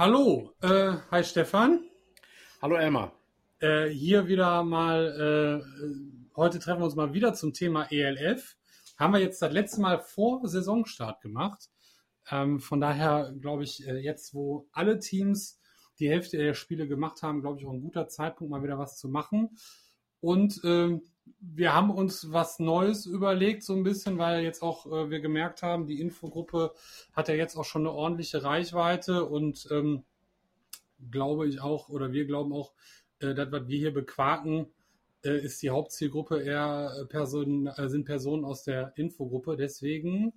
Hallo. Äh, hi Stefan. Hallo Elmar. Äh, hier wieder mal, äh, heute treffen wir uns mal wieder zum Thema ELF. Haben wir jetzt das letzte Mal vor Saisonstart gemacht. Ähm, von daher glaube ich, äh, jetzt wo alle Teams die Hälfte der Spiele gemacht haben, glaube ich auch ein guter Zeitpunkt, mal wieder was zu machen. Und ähm, wir haben uns was Neues überlegt, so ein bisschen, weil jetzt auch äh, wir gemerkt haben, die Infogruppe hat ja jetzt auch schon eine ordentliche Reichweite und ähm, glaube ich auch, oder wir glauben auch, äh, das, was wir hier bequaken, äh, ist die Hauptzielgruppe eher Personen, äh, sind Personen aus der Infogruppe. Deswegen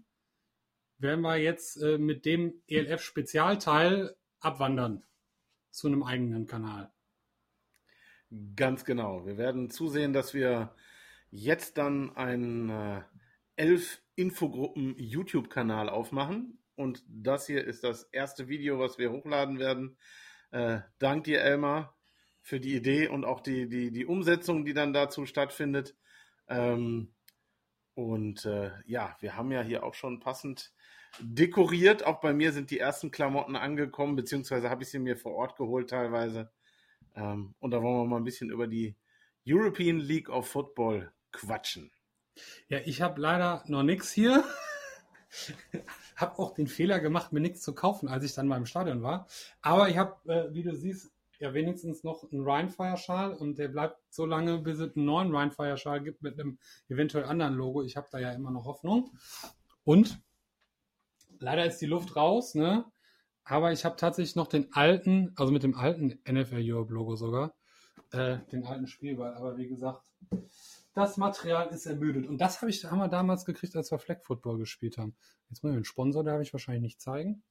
werden wir jetzt äh, mit dem ELF-Spezialteil abwandern zu einem eigenen Kanal. Ganz genau. Wir werden zusehen, dass wir jetzt dann einen äh, elf Infogruppen YouTube-Kanal aufmachen. Und das hier ist das erste Video, was wir hochladen werden. Äh, dank dir, Elmar, für die Idee und auch die, die, die Umsetzung, die dann dazu stattfindet. Ähm, und äh, ja, wir haben ja hier auch schon passend dekoriert. Auch bei mir sind die ersten Klamotten angekommen, beziehungsweise habe ich sie mir vor Ort geholt teilweise. Ähm, und da wollen wir mal ein bisschen über die European League of Football quatschen. Ja, ich habe leider noch nichts hier. habe auch den Fehler gemacht, mir nichts zu kaufen, als ich dann mal im Stadion war. Aber ich habe, äh, wie du siehst, ja wenigstens noch einen Rhinefire-Schal und der bleibt so lange, bis es einen neuen Rhinefire-Schal gibt mit einem eventuell anderen Logo. Ich habe da ja immer noch Hoffnung. Und leider ist die Luft raus, ne? Aber ich habe tatsächlich noch den alten, also mit dem alten NFL Europe Logo sogar, äh, den alten Spielball. Aber wie gesagt, das Material ist ermüdet. Und das hab ich, haben wir damals gekriegt, als wir Flag Football gespielt haben. Jetzt mal den Sponsor, darf ich wahrscheinlich nicht zeigen.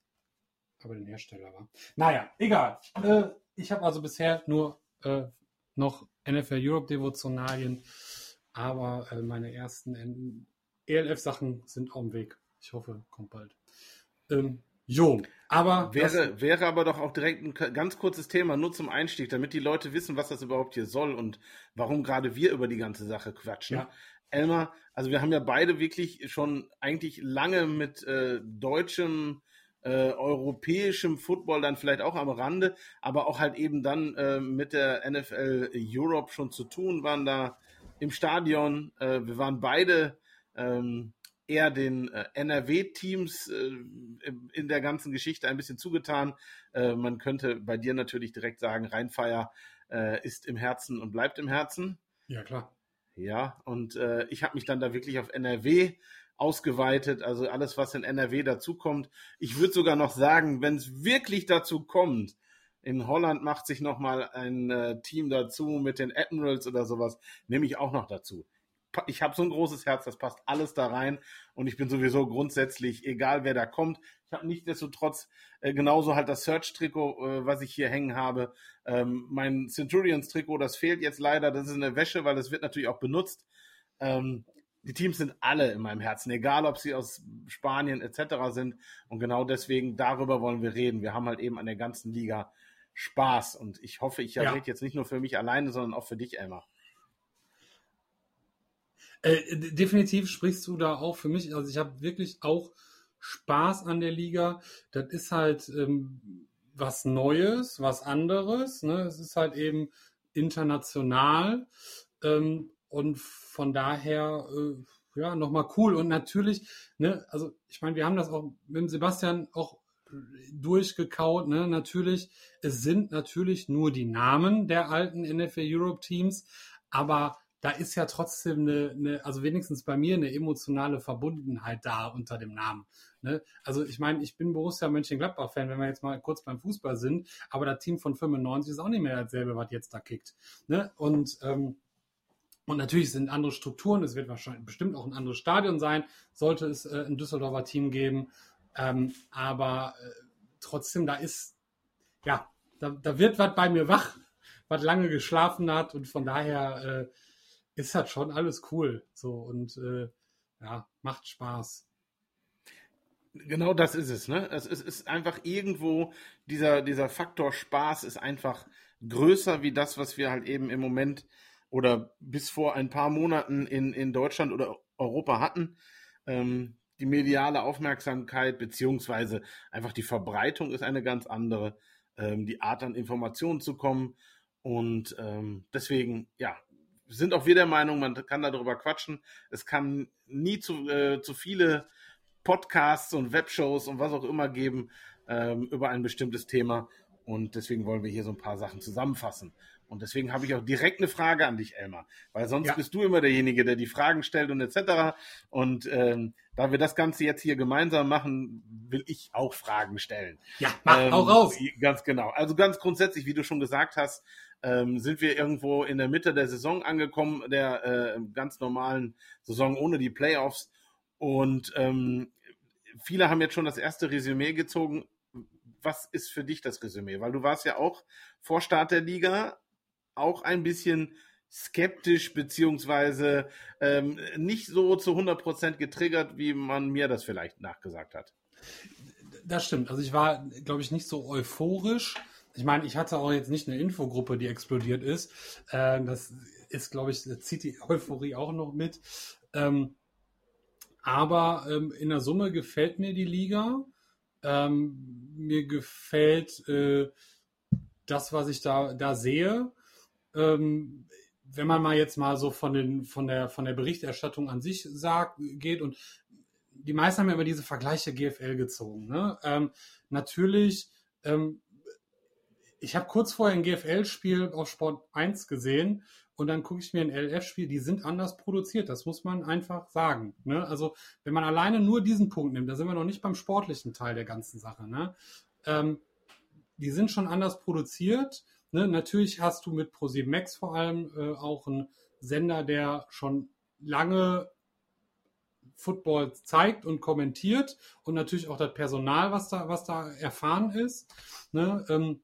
Aber den Hersteller war. Naja, egal. Äh, ich habe also bisher nur äh, noch NFL Europe Devotionalien. Aber äh, meine ersten ELF-Sachen sind auf dem Weg. Ich hoffe, kommt bald. Ähm, Jo, aber. Wäre, wäre aber doch auch direkt ein ganz kurzes Thema, nur zum Einstieg, damit die Leute wissen, was das überhaupt hier soll und warum gerade wir über die ganze Sache quatschen. Ja. Elmar, also wir haben ja beide wirklich schon eigentlich lange mit äh, deutschem, äh, europäischem Football dann vielleicht auch am Rande, aber auch halt eben dann äh, mit der NFL Europe schon zu tun, waren da im Stadion. Äh, wir waren beide ähm, eher den äh, NRW-Teams äh, in der ganzen Geschichte ein bisschen zugetan. Äh, man könnte bei dir natürlich direkt sagen, Rheinfeier äh, ist im Herzen und bleibt im Herzen. Ja, klar. Ja, und äh, ich habe mich dann da wirklich auf NRW ausgeweitet, also alles, was in NRW dazukommt. Ich würde sogar noch sagen, wenn es wirklich dazu kommt, in Holland macht sich nochmal ein äh, Team dazu mit den Admirals oder sowas, nehme ich auch noch dazu ich habe so ein großes Herz, das passt alles da rein und ich bin sowieso grundsätzlich, egal wer da kommt. Ich habe nichtsdestotrotz äh, genauso halt das Search-Trikot, äh, was ich hier hängen habe. Ähm, mein Centurions-Trikot, das fehlt jetzt leider, das ist eine Wäsche, weil es wird natürlich auch benutzt. Ähm, die Teams sind alle in meinem Herzen, egal ob sie aus Spanien etc. sind. Und genau deswegen, darüber wollen wir reden. Wir haben halt eben an der ganzen Liga Spaß. Und ich hoffe, ich ja. rede jetzt nicht nur für mich alleine, sondern auch für dich, Emma. Äh, definitiv sprichst du da auch für mich. Also ich habe wirklich auch Spaß an der Liga. Das ist halt ähm, was Neues, was anderes. Ne? Es ist halt eben international ähm, und von daher äh, ja nochmal cool. Und natürlich, ne, also ich meine, wir haben das auch mit Sebastian auch durchgekaut. Ne? Natürlich, es sind natürlich nur die Namen der alten NFL Europe Teams, aber da ist ja trotzdem eine, eine, also wenigstens bei mir eine emotionale Verbundenheit da unter dem Namen. Ne? Also ich meine, ich bin Borussia Mönchengladbach-Fan, wenn wir jetzt mal kurz beim Fußball sind, aber das Team von 95 ist auch nicht mehr dasselbe, was jetzt da kickt. Ne? Und ähm, und natürlich sind andere Strukturen, es wird wahrscheinlich bestimmt auch ein anderes Stadion sein, sollte es äh, ein Düsseldorfer Team geben. Ähm, aber äh, trotzdem, da ist, ja, da, da wird was bei mir wach, was lange geschlafen hat und von daher äh, ist halt schon alles cool. So und äh, ja, macht Spaß. Genau das ist es, ne? Es ist, ist einfach irgendwo, dieser, dieser Faktor Spaß ist einfach größer wie das, was wir halt eben im Moment oder bis vor ein paar Monaten in, in Deutschland oder Europa hatten. Ähm, die mediale Aufmerksamkeit beziehungsweise einfach die Verbreitung ist eine ganz andere. Ähm, die Art an Informationen zu kommen. Und ähm, deswegen, ja, sind auch wir der Meinung, man kann darüber quatschen. Es kann nie zu, äh, zu viele Podcasts und Webshows und was auch immer geben ähm, über ein bestimmtes Thema. Und deswegen wollen wir hier so ein paar Sachen zusammenfassen. Und deswegen habe ich auch direkt eine Frage an dich, Elmar. Weil sonst ja. bist du immer derjenige, der die Fragen stellt und etc. Und ähm, da wir das Ganze jetzt hier gemeinsam machen, will ich auch Fragen stellen. Ja, mach ähm, auch raus. Ganz genau. Also ganz grundsätzlich, wie du schon gesagt hast, ähm, sind wir irgendwo in der Mitte der Saison angekommen, der äh, ganz normalen Saison ohne die Playoffs. Und ähm, viele haben jetzt schon das erste Resümee gezogen. Was ist für dich das Resümee? Weil du warst ja auch vor Start der Liga auch ein bisschen skeptisch beziehungsweise ähm, nicht so zu 100% getriggert, wie man mir das vielleicht nachgesagt hat. Das stimmt. Also ich war, glaube ich, nicht so euphorisch. Ich meine, ich hatte auch jetzt nicht eine Infogruppe, die explodiert ist. Äh, das ist, glaube ich, zieht die Euphorie auch noch mit. Ähm, aber ähm, in der Summe gefällt mir die Liga. Ähm, mir gefällt äh, das, was ich da, da sehe ähm, wenn man mal jetzt mal so von, den, von, der, von der Berichterstattung an sich sagt, geht und die meisten haben ja immer diese Vergleiche GFL gezogen. Ne? Ähm, natürlich, ähm, ich habe kurz vorher ein GFL-Spiel auf Sport 1 gesehen und dann gucke ich mir ein LF-Spiel, die sind anders produziert, das muss man einfach sagen. Ne? Also wenn man alleine nur diesen Punkt nimmt, da sind wir noch nicht beim sportlichen Teil der ganzen Sache. Ne? Ähm, die sind schon anders produziert Ne, natürlich hast du mit Pro7 Max vor allem äh, auch einen Sender, der schon lange Football zeigt und kommentiert und natürlich auch das Personal, was da, was da erfahren ist. Ne, ähm,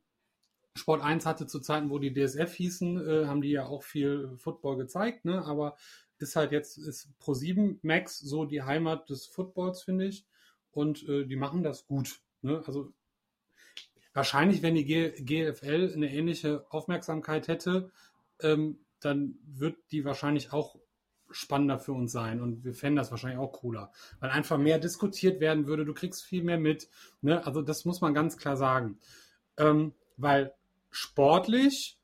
Sport 1 hatte zu Zeiten, wo die DSF hießen, äh, haben die ja auch viel Football gezeigt, ne? aber ist halt jetzt ist Pro7 Max so die Heimat des Footballs, finde ich. Und äh, die machen das gut. Ne? Also wahrscheinlich, wenn die GFL eine ähnliche Aufmerksamkeit hätte, ähm, dann wird die wahrscheinlich auch spannender für uns sein und wir fänden das wahrscheinlich auch cooler, weil einfach mehr diskutiert werden würde, du kriegst viel mehr mit, ne? also das muss man ganz klar sagen, ähm, weil sportlich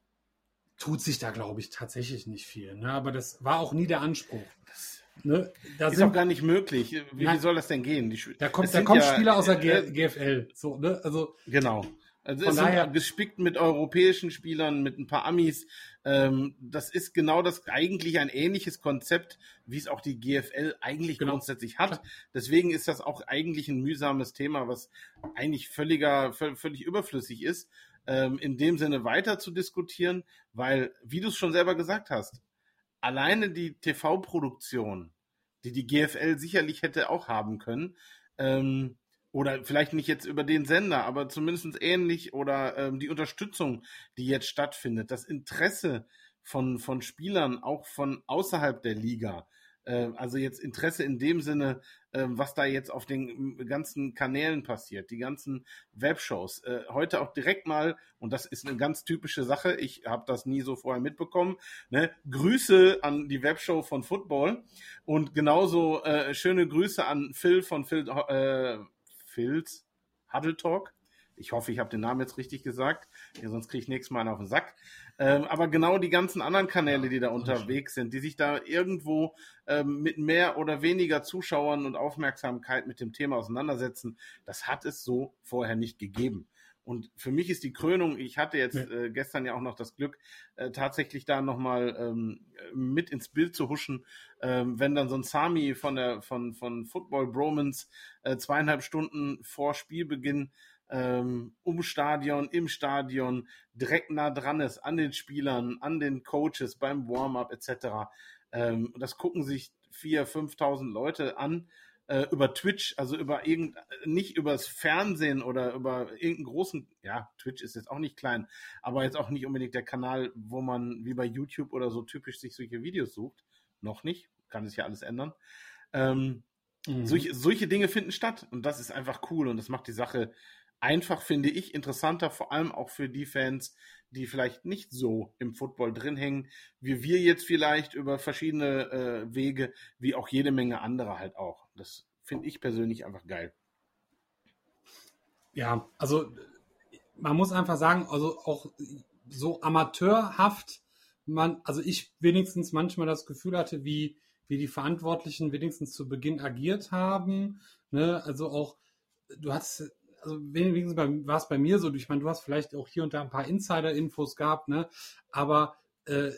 tut sich da, glaube ich, tatsächlich nicht viel, ne? aber das war auch nie der Anspruch. Das Ne, das ist sind, auch gar nicht möglich. Wie, wie, soll das denn gehen? Die, da kommt, da kommen ja, Spieler aus der äh, GFL. So, ne? also, genau. Also es daher, sind gespickt mit europäischen Spielern, mit ein paar Amis. Ähm, das ist genau das eigentlich ein ähnliches Konzept, wie es auch die GFL eigentlich genau. grundsätzlich hat. Deswegen ist das auch eigentlich ein mühsames Thema, was eigentlich völliger, völlig überflüssig ist, ähm, in dem Sinne weiter zu diskutieren, weil, wie du es schon selber gesagt hast, alleine die TV-Produktion, die die GFL sicherlich hätte auch haben können, ähm, oder vielleicht nicht jetzt über den Sender, aber zumindest ähnlich oder ähm, die Unterstützung, die jetzt stattfindet, das Interesse von, von Spielern, auch von außerhalb der Liga, also jetzt Interesse in dem Sinne, äh, was da jetzt auf den ganzen Kanälen passiert, die ganzen Webshows. Äh, heute auch direkt mal, und das ist eine ganz typische Sache, ich habe das nie so vorher mitbekommen, ne? Grüße an die Webshow von Football und genauso äh, schöne Grüße an Phil von Phil äh, Phils Huddle Talk. Ich hoffe, ich habe den Namen jetzt richtig gesagt, ja, sonst kriege ich nächstes Mal einen auf den Sack. Ähm, aber genau die ganzen anderen Kanäle, die da unterwegs sind, die sich da irgendwo ähm, mit mehr oder weniger Zuschauern und Aufmerksamkeit mit dem Thema auseinandersetzen, das hat es so vorher nicht gegeben. Und für mich ist die Krönung, ich hatte jetzt äh, gestern ja auch noch das Glück, äh, tatsächlich da nochmal ähm, mit ins Bild zu huschen, ähm, wenn dann so ein Sami von der von, von Football Bromans äh, zweieinhalb Stunden vor Spielbeginn ähm, um Stadion, im Stadion, direkt nah dran ist, an den Spielern, an den Coaches, beim Warm-up etc. Ähm, das gucken sich 4.000, 5.000 Leute an äh, über Twitch, also über irgend, nicht übers Fernsehen oder über irgendeinen großen, ja, Twitch ist jetzt auch nicht klein, aber jetzt auch nicht unbedingt der Kanal, wo man wie bei YouTube oder so typisch sich solche Videos sucht. Noch nicht, kann sich ja alles ändern. Ähm, mhm. solche, solche Dinge finden statt und das ist einfach cool und das macht die Sache einfach, finde ich, interessanter, vor allem auch für die Fans, die vielleicht nicht so im Football drin hängen, wie wir jetzt vielleicht über verschiedene äh, Wege, wie auch jede Menge andere halt auch. Das finde ich persönlich einfach geil. Ja, also man muss einfach sagen, also auch so amateurhaft, man, also ich wenigstens manchmal das Gefühl hatte, wie, wie die Verantwortlichen wenigstens zu Beginn agiert haben. Ne? Also auch, du hast, also wenigstens war es bei mir so, ich meine, du hast vielleicht auch hier und da ein paar Insider-Infos gehabt, ne? Aber äh,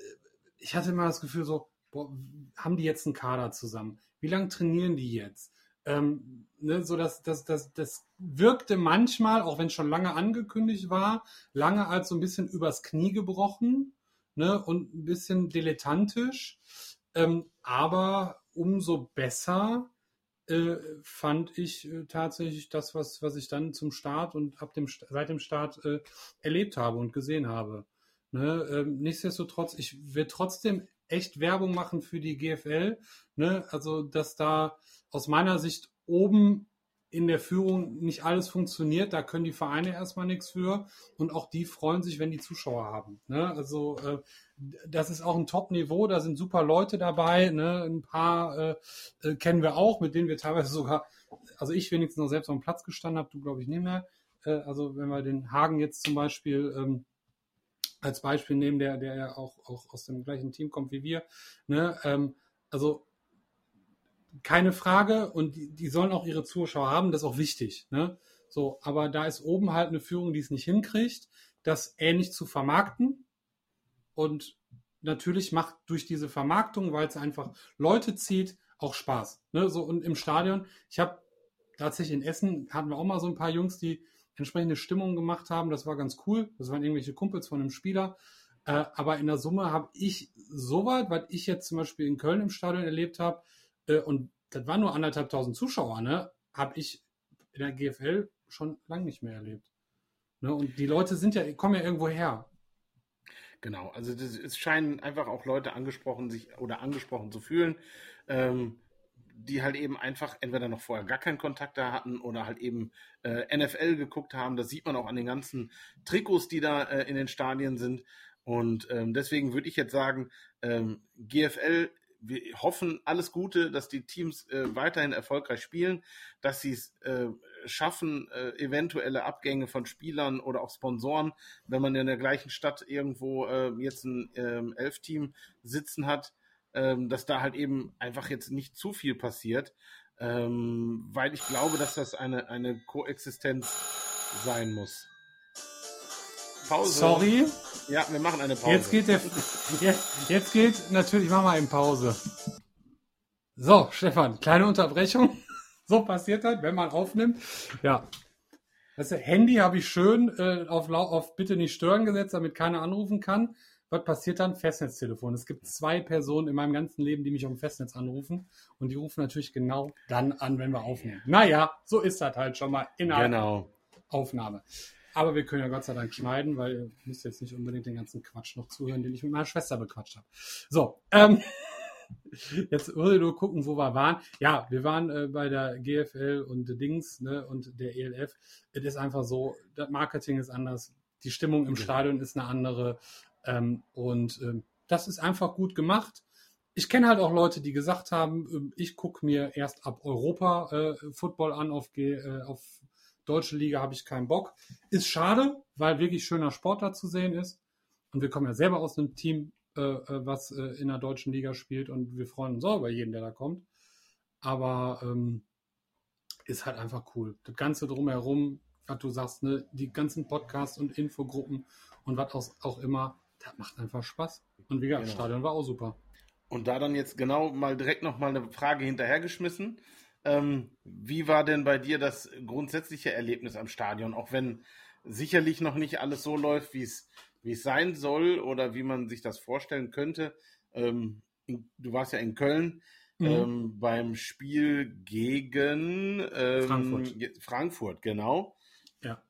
ich hatte immer das Gefühl so, boah, haben die jetzt einen Kader zusammen? Wie lange trainieren die jetzt? Ähm, ne, so dass das, das, das wirkte manchmal, auch wenn es schon lange angekündigt war, lange als so ein bisschen übers Knie gebrochen ne, und ein bisschen dilettantisch. Ähm, aber umso besser äh, fand ich äh, tatsächlich das, was, was ich dann zum Start und ab dem seit dem Start äh, erlebt habe und gesehen habe. Ne, ähm, nichtsdestotrotz, ich will trotzdem echt Werbung machen für die GFL. Ne? Also, dass da aus meiner Sicht oben in der Führung nicht alles funktioniert, da können die Vereine erstmal nichts für und auch die freuen sich, wenn die Zuschauer haben. Ne? Also äh, das ist auch ein Top-Niveau, da sind super Leute dabei, ne? ein paar äh, äh, kennen wir auch, mit denen wir teilweise sogar, also ich wenigstens noch selbst auf dem Platz gestanden habe, du glaube ich nicht mehr. Äh, also wenn wir den Hagen jetzt zum Beispiel ähm, als Beispiel nehmen, der, der ja auch, auch aus dem gleichen Team kommt wie wir. Ne? Ähm, also keine Frage und die, die, sollen auch ihre Zuschauer haben, das ist auch wichtig. Ne? So, aber da ist oben halt eine Führung, die es nicht hinkriegt, das ähnlich zu vermarkten. Und natürlich macht durch diese Vermarktung, weil es einfach Leute zieht, auch Spaß. Ne? So, und im Stadion, ich habe tatsächlich in Essen hatten wir auch mal so ein paar Jungs, die entsprechende Stimmung gemacht haben. Das war ganz cool. Das waren irgendwelche Kumpels von einem Spieler. Äh, aber in der Summe habe ich soweit, was ich jetzt zum Beispiel in Köln im Stadion erlebt habe, äh, und das waren nur anderthalb tausend Zuschauer, ne, habe ich in der GFL schon lange nicht mehr erlebt. Ne, und die Leute sind ja, kommen ja irgendwo her. Genau, also das, es scheinen einfach auch Leute angesprochen sich oder angesprochen zu fühlen. Ähm, die halt eben einfach entweder noch vorher gar keinen Kontakt da hatten oder halt eben äh, NFL geguckt haben. Das sieht man auch an den ganzen Trikots, die da äh, in den Stadien sind. Und ähm, deswegen würde ich jetzt sagen, ähm, GFL, wir hoffen alles Gute, dass die Teams äh, weiterhin erfolgreich spielen, dass sie es äh, schaffen, äh, eventuelle Abgänge von Spielern oder auch Sponsoren, wenn man in der gleichen Stadt irgendwo äh, jetzt ein ähm, Elf-Team sitzen hat, ähm, dass da halt eben einfach jetzt nicht zu viel passiert, ähm, weil ich glaube, dass das eine, eine Koexistenz sein muss. Pause. Sorry. Ja, wir machen eine Pause. Jetzt geht der, jetzt, jetzt geht natürlich, machen wir eine Pause. So, Stefan, kleine Unterbrechung. So passiert halt, wenn man aufnimmt. Ja. Das Handy habe ich schön äh, auf, auf Bitte nicht stören gesetzt, damit keiner anrufen kann. Was passiert dann? Festnetztelefon. Es gibt zwei Personen in meinem ganzen Leben, die mich um Festnetz anrufen. Und die rufen natürlich genau dann an, wenn wir aufnehmen. Naja, so ist das halt schon mal in der genau. Aufnahme. Aber wir können ja Gott sei Dank schneiden, weil ihr müsst jetzt nicht unbedingt den ganzen Quatsch noch zuhören, den ich mit meiner Schwester bequatscht habe. So, ähm, jetzt würde nur gucken, wo wir waren. Ja, wir waren äh, bei der GFL und Dings ne, und der ELF. Es ist einfach so, das Marketing ist anders, die Stimmung im genau. Stadion ist eine andere. Ähm, und ähm, das ist einfach gut gemacht. Ich kenne halt auch Leute, die gesagt haben, ähm, ich gucke mir erst ab Europa äh, Football an, auf, äh, auf deutsche Liga habe ich keinen Bock. Ist schade, weil wirklich schöner Sport da zu sehen ist. Und wir kommen ja selber aus einem Team, äh, äh was äh, in der deutschen Liga spielt und wir freuen uns auch über jeden, der da kommt. Aber ähm, ist halt einfach cool. Das Ganze drumherum, was du sagst, ne, die ganzen Podcasts und Infogruppen und was auch immer, das macht einfach Spaß. Und wie gesagt, genau. das Stadion war auch super. Und da dann jetzt genau mal direkt noch mal eine Frage hinterhergeschmissen. Ähm, wie war denn bei dir das grundsätzliche Erlebnis am Stadion? Auch wenn sicherlich noch nicht alles so läuft, wie es wie es sein soll oder wie man sich das vorstellen könnte. Ähm, in, du warst ja in Köln mhm. ähm, beim Spiel gegen ähm, Frankfurt. Frankfurt, genau. Ja.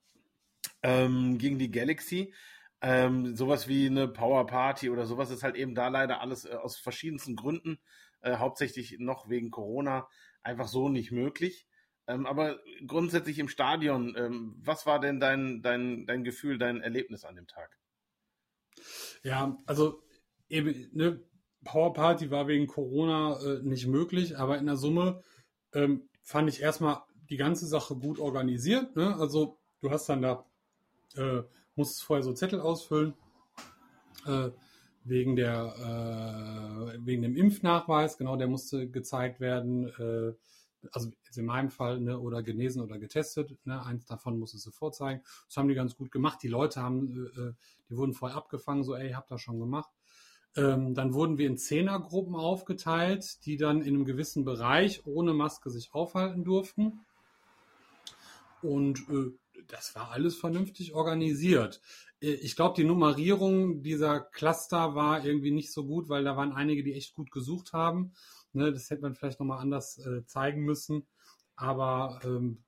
Ähm, gegen die Galaxy. Ähm, sowas wie eine Power Party oder sowas ist halt eben da leider alles äh, aus verschiedensten Gründen, äh, hauptsächlich noch wegen Corona, einfach so nicht möglich. Ähm, aber grundsätzlich im Stadion, ähm, was war denn dein, dein, dein Gefühl, dein Erlebnis an dem Tag? Ja, also eben, ne, Power Party war wegen Corona äh, nicht möglich, aber in der Summe ähm, fand ich erstmal die ganze Sache gut organisiert. Ne? Also du hast dann da, äh, musstest vorher so Zettel ausfüllen, äh, wegen der, äh, wegen dem Impfnachweis, genau, der musste gezeigt werden. Äh, also in meinem Fall, ne, oder genesen oder getestet, ne, eins davon musstest du vorzeigen. Das haben die ganz gut gemacht. Die Leute haben, äh, die wurden vorher abgefangen, so, ey, habt das schon gemacht. Ähm, dann wurden wir in Zehnergruppen aufgeteilt, die dann in einem gewissen Bereich ohne Maske sich aufhalten durften. Und äh, das war alles vernünftig organisiert. Äh, ich glaube, die Nummerierung dieser Cluster war irgendwie nicht so gut, weil da waren einige, die echt gut gesucht haben. Ne, das hätte man vielleicht nochmal anders äh, zeigen müssen. Aber ähm,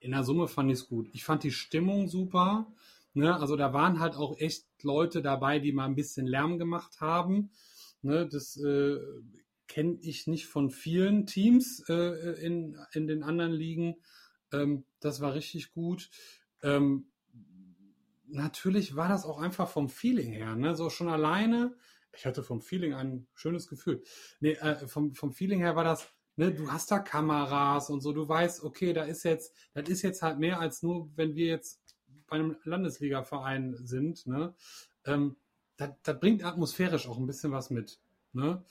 in der Summe fand ich es gut. Ich fand die Stimmung super. Ne? Also da waren halt auch echt Leute dabei, die mal ein bisschen Lärm gemacht haben. Ne? Das äh, kenne ich nicht von vielen Teams äh, in, in den anderen Ligen. Ähm, das war richtig gut. Ähm, natürlich war das auch einfach vom Feeling her, ne? So schon alleine. Ich hatte vom Feeling ein schönes Gefühl. Nee, äh, vom, vom Feeling her war das, ne, du hast da Kameras und so, du weißt, okay, da ist jetzt, das ist jetzt halt mehr als nur, wenn wir jetzt bei einem Landesliga-Verein sind, ne? Ähm, das, das bringt atmosphärisch auch ein bisschen was mit. Ne?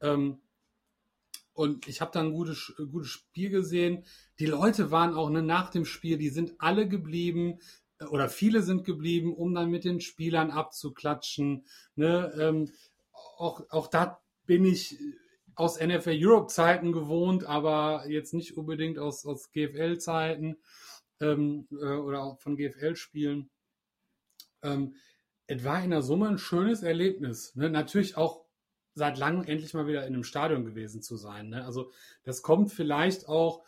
Ähm, und ich habe da ein gutes, gutes Spiel gesehen. Die Leute waren auch ne, nach dem Spiel, die sind alle geblieben äh, oder viele sind geblieben, um dann mit den Spielern abzuklatschen. Ne? Ähm, auch, auch da bin ich aus NFL Europe Zeiten gewohnt, aber jetzt nicht unbedingt aus, aus GFL Zeiten ähm, äh, oder auch von GFL Spielen. Ähm, es war in der Summe ein schönes Erlebnis. Ne? Natürlich auch seit langem endlich mal wieder in einem Stadion gewesen zu sein. Ne? Also das kommt vielleicht auch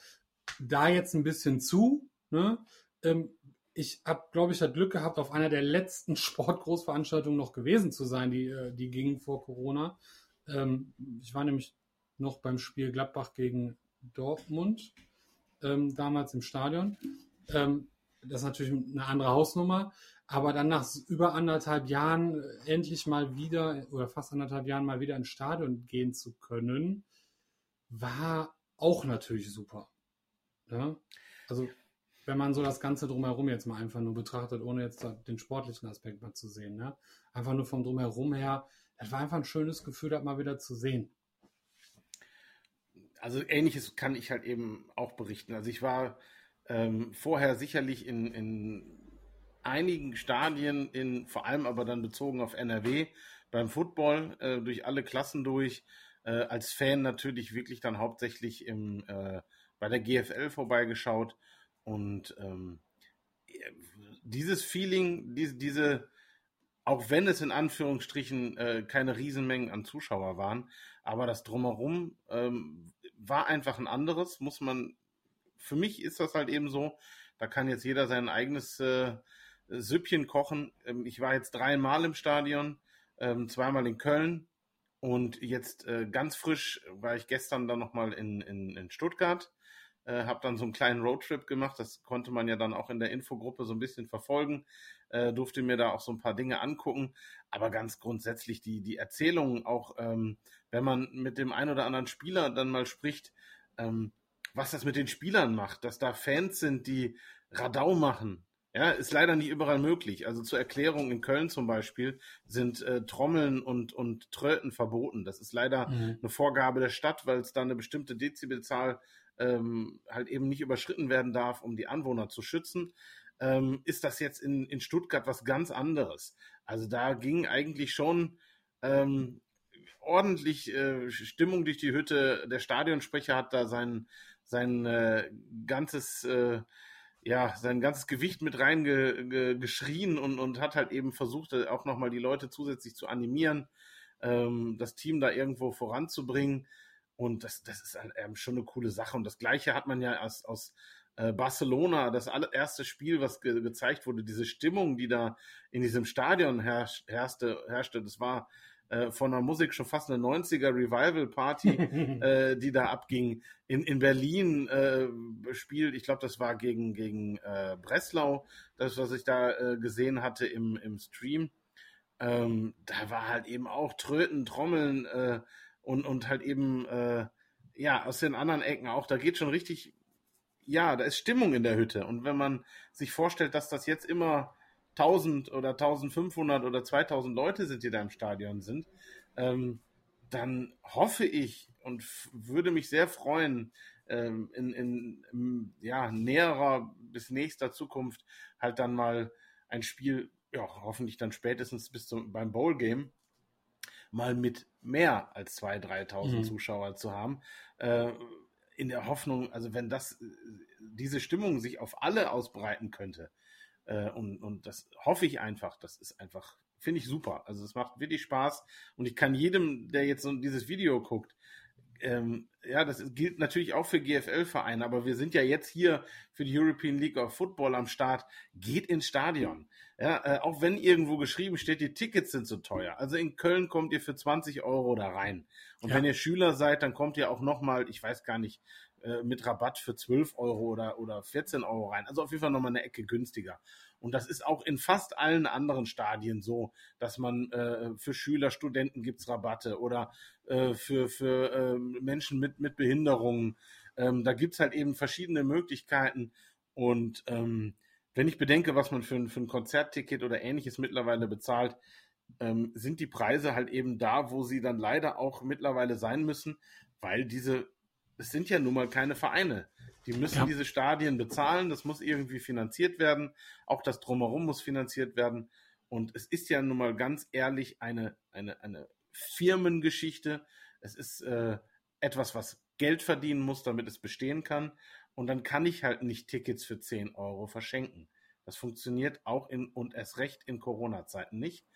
da jetzt ein bisschen zu. Ne? Ähm, ich habe, glaube ich, das Glück gehabt, auf einer der letzten Sportgroßveranstaltungen noch gewesen zu sein, die, äh, die gingen vor Corona. Ähm, ich war nämlich noch beim Spiel Gladbach gegen Dortmund, ähm, damals im Stadion. Ähm, das ist natürlich eine andere Hausnummer. Aber dann nach über anderthalb Jahren äh, endlich mal wieder oder fast anderthalb Jahren mal wieder ins Stadion gehen zu können, war auch natürlich super. Ja? Also wenn man so das Ganze drumherum jetzt mal einfach nur betrachtet, ohne jetzt den sportlichen Aspekt mal zu sehen. Ne? Einfach nur vom drumherum her, das war einfach ein schönes Gefühl, das mal wieder zu sehen. Also ähnliches kann ich halt eben auch berichten. Also ich war ähm, vorher sicherlich in, in einigen Stadien, in, vor allem aber dann bezogen auf NRW, beim Football, äh, durch alle Klassen durch, äh, als Fan natürlich wirklich dann hauptsächlich im, äh, bei der GFL vorbeigeschaut. Und ähm, dieses Feeling, diese, diese, auch wenn es in Anführungsstrichen äh, keine Riesenmengen an Zuschauer waren, aber das drumherum ähm, war einfach ein anderes, muss man, für mich ist das halt eben so, da kann jetzt jeder sein eigenes äh, Süppchen kochen. Ähm, ich war jetzt dreimal im Stadion, ähm, zweimal in Köln und jetzt äh, ganz frisch war ich gestern dann nochmal in, in, in Stuttgart. Äh, habe dann so einen kleinen Roadtrip gemacht, das konnte man ja dann auch in der Infogruppe so ein bisschen verfolgen, äh, durfte mir da auch so ein paar Dinge angucken, aber ganz grundsätzlich die, die Erzählungen auch, ähm, wenn man mit dem einen oder anderen Spieler dann mal spricht, ähm, was das mit den Spielern macht, dass da Fans sind, die Radau machen, ja, ist leider nicht überall möglich. Also zur Erklärung in Köln zum Beispiel sind äh, Trommeln und, und Tröten verboten. Das ist leider mhm. eine Vorgabe der Stadt, weil es da eine bestimmte Dezibelzahl ähm, halt eben nicht überschritten werden darf, um die Anwohner zu schützen. Ähm, ist das jetzt in, in Stuttgart was ganz anderes? Also da ging eigentlich schon ähm, ordentlich äh, Stimmung durch die Hütte. Der Stadionsprecher hat da sein, sein äh, ganzes äh, ja, sein ganzes Gewicht mit reingeschrien und, und hat halt eben versucht, äh, auch nochmal die Leute zusätzlich zu animieren, ähm, das Team da irgendwo voranzubringen. Und das, das ist halt schon eine coole Sache. Und das Gleiche hat man ja aus, aus äh, Barcelona, das allererste Spiel, was ge gezeigt wurde, diese Stimmung, die da in diesem Stadion herrschte, herrschte das war äh, von der Musik schon fast eine 90er Revival Party, äh, die da abging. In, in Berlin äh, spielt, ich glaube, das war gegen, gegen äh, Breslau, das, was ich da äh, gesehen hatte im, im Stream. Ähm, da war halt eben auch Tröten, Trommeln äh, und, und halt eben, äh, ja, aus den anderen Ecken auch, da geht schon richtig, ja, da ist Stimmung in der Hütte. Und wenn man sich vorstellt, dass das jetzt immer 1000 oder 1500 oder 2000 Leute sind, die da im Stadion sind, ähm, dann hoffe ich und würde mich sehr freuen, ähm, in, in, in ja, näherer bis nächster Zukunft halt dann mal ein Spiel, ja, hoffentlich dann spätestens bis zum, beim Bowl Game, mal mit mehr als 2.000, 3.000 mhm. Zuschauer zu haben. Äh, in der Hoffnung, also wenn das, diese Stimmung sich auf alle ausbreiten könnte, äh, und, und das hoffe ich einfach, das ist einfach, finde ich super. Also es macht wirklich Spaß und ich kann jedem, der jetzt so dieses Video guckt, ähm, ja, das gilt natürlich auch für GFL-Vereine, aber wir sind ja jetzt hier für die European League of Football am Start. Geht ins Stadion. Ja, äh, auch wenn irgendwo geschrieben steht, die Tickets sind zu teuer. Also in Köln kommt ihr für 20 Euro da rein. Und ja. wenn ihr Schüler seid, dann kommt ihr auch nochmal, ich weiß gar nicht, äh, mit Rabatt für 12 Euro oder, oder 14 Euro rein. Also auf jeden Fall nochmal eine Ecke günstiger. Und das ist auch in fast allen anderen Stadien so, dass man äh, für Schüler, Studenten gibt's Rabatte oder äh, für, für äh, Menschen mit, mit Behinderungen. Ähm, da gibt's halt eben verschiedene Möglichkeiten. Und ähm, wenn ich bedenke, was man für, für ein Konzertticket oder ähnliches mittlerweile bezahlt, ähm, sind die Preise halt eben da, wo sie dann leider auch mittlerweile sein müssen, weil diese, es sind ja nun mal keine Vereine. Die müssen ja. diese Stadien bezahlen, das muss irgendwie finanziert werden, auch das Drumherum muss finanziert werden. Und es ist ja nun mal ganz ehrlich eine, eine, eine Firmengeschichte. Es ist äh, etwas, was Geld verdienen muss, damit es bestehen kann. Und dann kann ich halt nicht Tickets für 10 Euro verschenken. Das funktioniert auch in und erst recht in Corona-Zeiten nicht.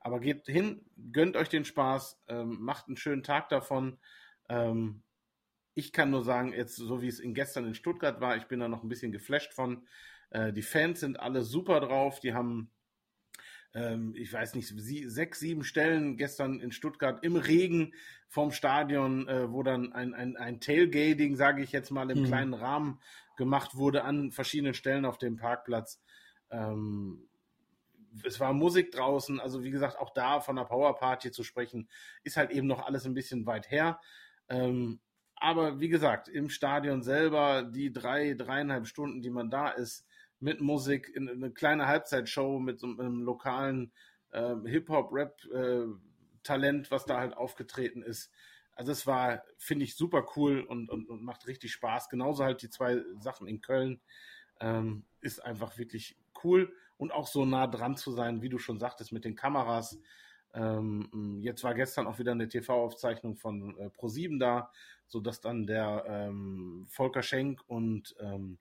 Aber geht hin, gönnt euch den Spaß, ähm, macht einen schönen Tag davon. Ähm, ich kann nur sagen, jetzt so wie es in gestern in Stuttgart war, ich bin da noch ein bisschen geflasht von. Äh, die Fans sind alle super drauf. Die haben ähm, ich weiß nicht, sie, sechs, sieben Stellen gestern in Stuttgart im Regen vorm Stadion, äh, wo dann ein, ein, ein Tailgating, sage ich jetzt mal, im mhm. kleinen Rahmen gemacht wurde an verschiedenen Stellen auf dem Parkplatz. Ähm, es war Musik draußen, also wie gesagt, auch da von der Powerparty zu sprechen, ist halt eben noch alles ein bisschen weit her. Ähm, aber wie gesagt, im Stadion selber, die drei, dreieinhalb Stunden, die man da ist, mit Musik, in, eine kleine Halbzeitshow mit so einem lokalen äh, Hip-Hop-Rap-Talent, äh, was da halt aufgetreten ist. Also es war, finde ich, super cool und, und, und macht richtig Spaß. Genauso halt die zwei Sachen in Köln. Ähm, ist einfach wirklich cool und auch so nah dran zu sein, wie du schon sagtest, mit den Kameras. Ähm, jetzt war gestern auch wieder eine TV-Aufzeichnung von äh, Pro7 da, sodass dann der ähm, Volker Schenk und ähm,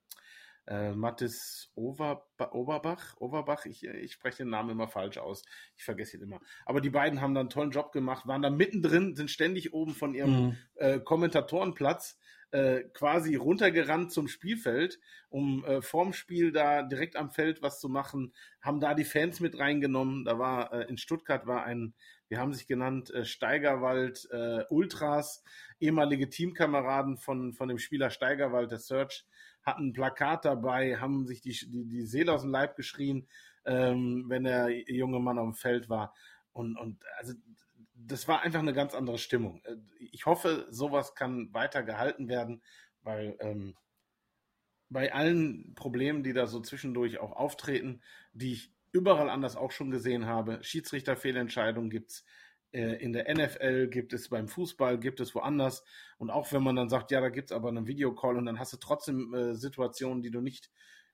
äh, Mathis Over, Oberbach, Overbach, ich, ich spreche den Namen immer falsch aus, ich vergesse ihn immer. Aber die beiden haben da einen tollen Job gemacht, waren da mittendrin, sind ständig oben von ihrem mhm. äh, Kommentatorenplatz äh, quasi runtergerannt zum Spielfeld, um äh, vorm Spiel da direkt am Feld was zu machen, haben da die Fans mit reingenommen. Da war äh, in Stuttgart war ein, wir haben sich genannt, äh, Steigerwald äh, Ultras, ehemalige Teamkameraden von, von dem Spieler Steigerwald, der Search, hatten ein Plakat dabei, haben sich die, die, die Seele aus dem Leib geschrien, ähm, wenn der junge Mann auf dem Feld war. Und, und also das war einfach eine ganz andere Stimmung. Äh, ich hoffe, sowas kann weiter gehalten werden, weil ähm, bei allen Problemen, die da so zwischendurch auch auftreten, die ich überall anders auch schon gesehen habe, Schiedsrichterfehlentscheidungen gibt's äh, in der NFL, gibt es beim Fußball, gibt es woanders. Und auch wenn man dann sagt, ja, da gibt es aber einen Videocall und dann hast du trotzdem äh, Situationen, die du nicht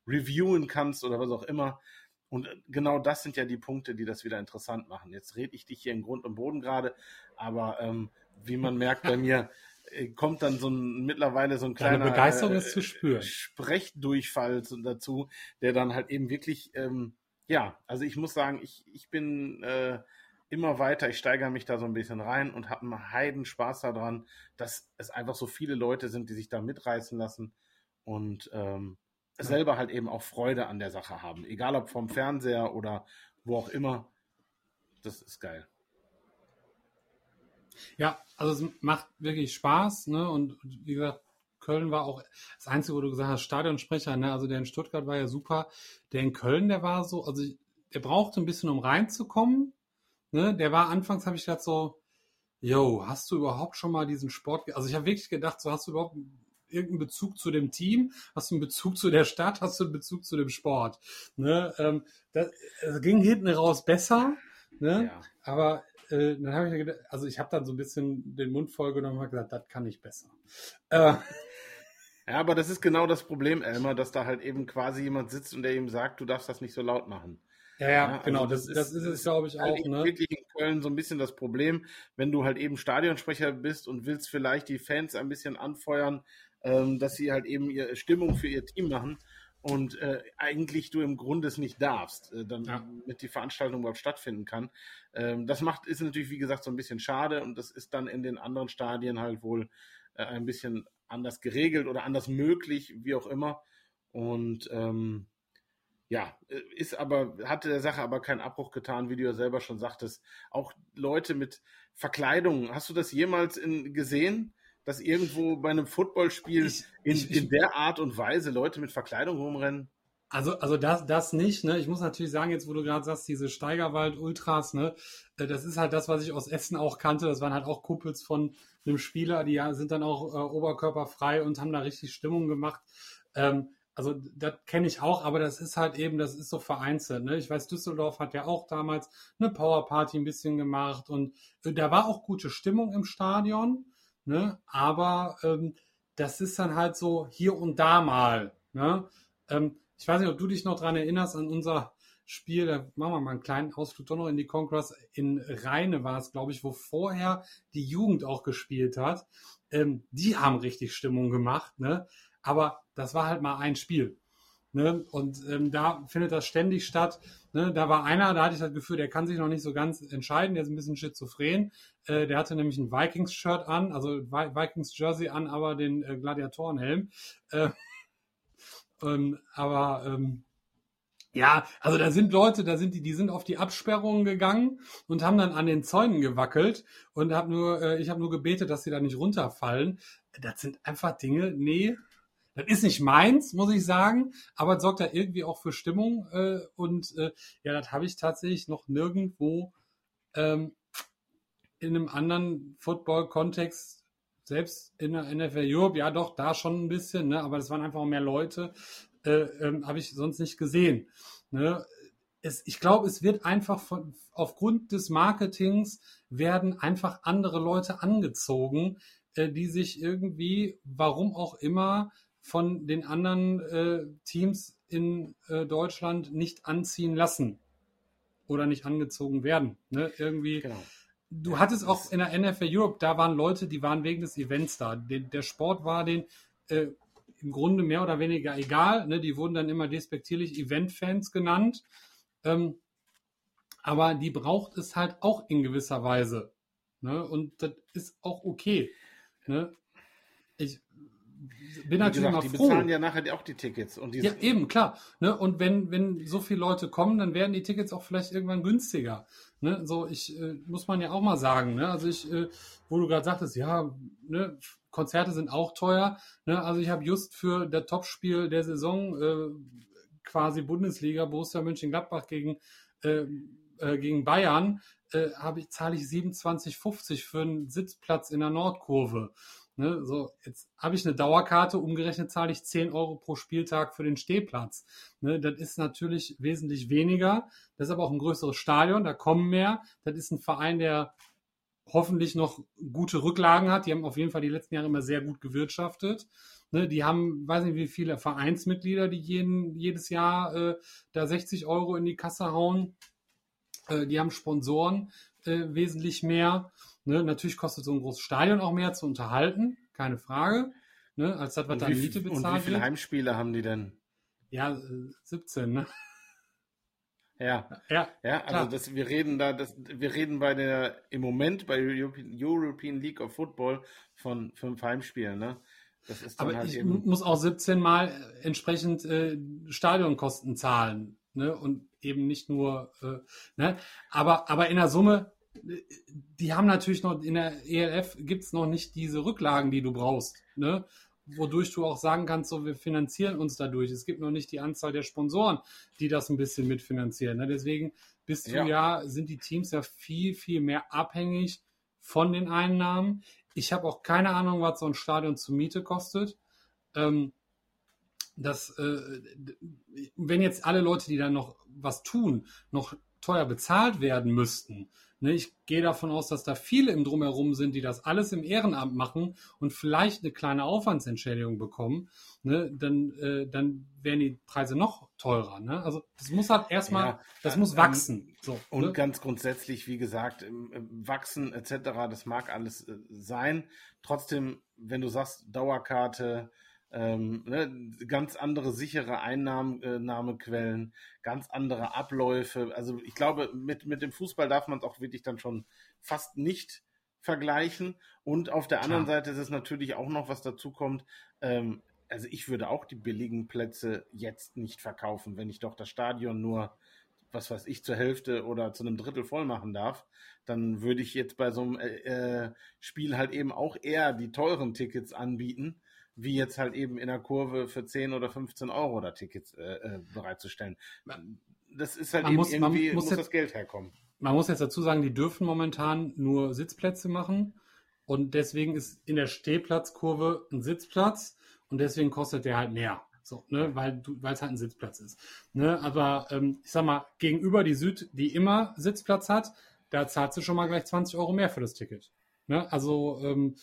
reviewen kannst oder was auch immer. Und äh, genau das sind ja die Punkte, die das wieder interessant machen. Jetzt rede ich dich hier in Grund und Boden gerade, aber ähm, wie man merkt bei mir, äh, kommt dann so ein mittlerweile so ein kleiner Deine Begeisterung äh, ist zu spüren. Sprechdurchfall dazu, der dann halt eben wirklich, ähm, ja, also ich muss sagen, ich, ich bin äh, immer weiter, ich steigere mich da so ein bisschen rein und habe einen Heiden Spaß daran, dass es einfach so viele Leute sind, die sich da mitreißen lassen und ähm. Selber halt eben auch Freude an der Sache haben. Egal ob vom Fernseher oder wo auch immer. Das ist geil. Ja, also es macht wirklich Spaß, ne? Und wie gesagt, Köln war auch das Einzige, wo du gesagt hast, Stadionsprecher, ne? Also der in Stuttgart war ja super. Der in Köln, der war so, also der brauchte ein bisschen, um reinzukommen. Ne? Der war anfangs, habe ich gedacht, so, yo, hast du überhaupt schon mal diesen Sport? Also ich habe wirklich gedacht, so hast du überhaupt irgendeinen Bezug zu dem Team? Hast du einen Bezug zu der Stadt? Hast du einen Bezug zu dem Sport? Ne? Ähm, das, das ging hinten raus besser, ne? Ja. aber äh, dann habe ich gedacht, also ich habe dann so ein bisschen den Mund voll genommen und gesagt, das kann ich besser. Äh, ja, aber das ist genau das Problem, Elmar, dass da halt eben quasi jemand sitzt und der ihm sagt, du darfst das nicht so laut machen. Ja, ja, ja genau, also das, das, ist, das ist es, glaube ich, halt auch. Ne? wirklich in Köln so ein bisschen das Problem, wenn du halt eben Stadionsprecher bist und willst vielleicht die Fans ein bisschen anfeuern, ähm, dass sie halt eben ihre Stimmung für ihr Team machen und äh, eigentlich du im Grunde es nicht darfst, äh, dann ja. mit die Veranstaltung überhaupt stattfinden kann. Ähm, das macht ist natürlich wie gesagt so ein bisschen schade und das ist dann in den anderen Stadien halt wohl äh, ein bisschen anders geregelt oder anders möglich, wie auch immer. Und ähm, ja, äh, ist aber, hatte der Sache aber keinen Abbruch getan, wie du ja selber schon sagtest. Auch Leute mit Verkleidung, hast du das jemals in, gesehen? Dass irgendwo bei einem Footballspiel ich, in, ich, in der Art und Weise Leute mit Verkleidung rumrennen? Also, also das, das nicht, ne? Ich muss natürlich sagen, jetzt wo du gerade sagst, diese Steigerwald-Ultras, ne, äh, das ist halt das, was ich aus Essen auch kannte. Das waren halt auch Kumpels von einem Spieler, die sind dann auch äh, oberkörperfrei und haben da richtig Stimmung gemacht. Ähm, also das kenne ich auch, aber das ist halt eben, das ist so vereinzelt. Ne? Ich weiß, Düsseldorf hat ja auch damals eine Powerparty ein bisschen gemacht und äh, da war auch gute Stimmung im Stadion. Ne? Aber ähm, das ist dann halt so hier und da mal. Ne? Ähm, ich weiß nicht, ob du dich noch daran erinnerst an unser Spiel, da machen wir mal einen kleinen Ausflug doch noch in die Conquest. In Rheine war es, glaube ich, wo vorher die Jugend auch gespielt hat. Ähm, die haben richtig Stimmung gemacht, ne? Aber das war halt mal ein Spiel. Ne? Und ähm, da findet das ständig statt. Ne? Da war einer, da hatte ich das Gefühl, der kann sich noch nicht so ganz entscheiden, der ist ein bisschen schizophren. Äh, der hatte nämlich ein Vikings-Shirt an, also Vikings-Jersey an, aber den äh, Gladiatorenhelm. Äh, ähm, aber ähm, ja, also da sind Leute, da sind die, die sind auf die Absperrungen gegangen und haben dann an den Zäunen gewackelt und hab nur, äh, ich habe nur gebetet, dass sie da nicht runterfallen. Das sind einfach Dinge, nee, das ist nicht meins, muss ich sagen, aber es sorgt da irgendwie auch für Stimmung. Äh, und äh, ja, das habe ich tatsächlich noch nirgendwo ähm, in einem anderen Football-Kontext, selbst in der NFL Europe, ja doch, da schon ein bisschen, ne, aber das waren einfach mehr Leute, äh, ähm, habe ich sonst nicht gesehen. Ne? Es, ich glaube, es wird einfach von, aufgrund des Marketings werden einfach andere Leute angezogen, äh, die sich irgendwie, warum auch immer, von den anderen äh, Teams in äh, Deutschland nicht anziehen lassen oder nicht angezogen werden. Ne? Irgendwie. Genau. Du ja, hattest auch in der NFL Europe, da waren Leute, die waren wegen des Events da. Der, der Sport war den äh, im Grunde mehr oder weniger egal. Ne? Die wurden dann immer despektierlich Event-Fans genannt. Ähm, aber die braucht es halt auch in gewisser Weise. Ne? Und das ist auch okay. Ne? Bin natürlich gesagt, mal die froh. Die bezahlen ja nachher auch die Tickets. Und ja, eben, klar. Ne? Und wenn, wenn so viele Leute kommen, dann werden die Tickets auch vielleicht irgendwann günstiger. Ne? So, ich, äh, muss man ja auch mal sagen. Ne? Also ich, äh, wo du gerade sagtest, ja, ne, Konzerte sind auch teuer. Ne? Also ich habe just für das Topspiel der Saison äh, quasi Bundesliga, Borussia Mönchengladbach gegen, äh, äh, gegen Bayern, äh, habe ich, zahle ich 27,50 für einen Sitzplatz in der Nordkurve. Ne, so, jetzt habe ich eine Dauerkarte, umgerechnet zahle ich 10 Euro pro Spieltag für den Stehplatz. Ne, das ist natürlich wesentlich weniger. Das ist aber auch ein größeres Stadion, da kommen mehr. Das ist ein Verein, der hoffentlich noch gute Rücklagen hat. Die haben auf jeden Fall die letzten Jahre immer sehr gut gewirtschaftet. Ne, die haben, weiß nicht wie viele Vereinsmitglieder, die jeden, jedes Jahr äh, da 60 Euro in die Kasse hauen. Äh, die haben Sponsoren äh, wesentlich mehr. Ne, natürlich kostet so ein großes Stadion auch mehr zu unterhalten, keine Frage. Ne, als das, was da Miete bezahlt Und wie viele wird. Heimspiele haben die denn? Ja, 17, ne? Ja, ja, ja also das, wir reden da, das, wir reden bei der im Moment bei European, European League of Football von fünf Heimspielen, ne? Das ist dann Aber halt ich eben... muss auch 17 Mal entsprechend äh, Stadionkosten zahlen, ne? Und eben nicht nur, äh, ne? Aber, aber in der Summe die haben natürlich noch, in der ELF gibt es noch nicht diese Rücklagen, die du brauchst, ne? wodurch du auch sagen kannst, so wir finanzieren uns dadurch. Es gibt noch nicht die Anzahl der Sponsoren, die das ein bisschen mitfinanzieren. Ne? Deswegen bist du ja. ja, sind die Teams ja viel, viel mehr abhängig von den Einnahmen. Ich habe auch keine Ahnung, was so ein Stadion zur Miete kostet. Ähm, das, äh, wenn jetzt alle Leute, die da noch was tun, noch teuer bezahlt werden müssten, ich gehe davon aus, dass da viele im Drumherum sind, die das alles im Ehrenamt machen und vielleicht eine kleine Aufwandsentschädigung bekommen. Ne, dann, äh, dann werden die Preise noch teurer. Ne? Also das muss halt erstmal, ja, das muss ähm, wachsen. So, und ne? ganz grundsätzlich, wie gesagt, Wachsen etc., das mag alles äh, sein. Trotzdem, wenn du sagst, Dauerkarte, ähm, ne, ganz andere sichere Einnahmequellen, ganz andere Abläufe. Also ich glaube, mit, mit dem Fußball darf man es auch wirklich dann schon fast nicht vergleichen. Und auf der anderen Seite ist es natürlich auch noch, was dazu kommt. Ähm, also ich würde auch die billigen Plätze jetzt nicht verkaufen, wenn ich doch das Stadion nur, was weiß ich, zur Hälfte oder zu einem Drittel voll machen darf, dann würde ich jetzt bei so einem äh, äh Spiel halt eben auch eher die teuren Tickets anbieten wie jetzt halt eben in der Kurve für 10 oder 15 Euro da Tickets äh, äh, bereitzustellen. Das ist halt man eben muss, irgendwie, muss, muss jetzt, das Geld herkommen. Man muss jetzt dazu sagen, die dürfen momentan nur Sitzplätze machen und deswegen ist in der Stehplatzkurve ein Sitzplatz und deswegen kostet der halt mehr. So, ne, weil es halt ein Sitzplatz ist. Ne, aber ähm, ich sag mal, gegenüber die Süd, die immer Sitzplatz hat, da zahlst du schon mal gleich 20 Euro mehr für das Ticket. Ne? Also, ähm,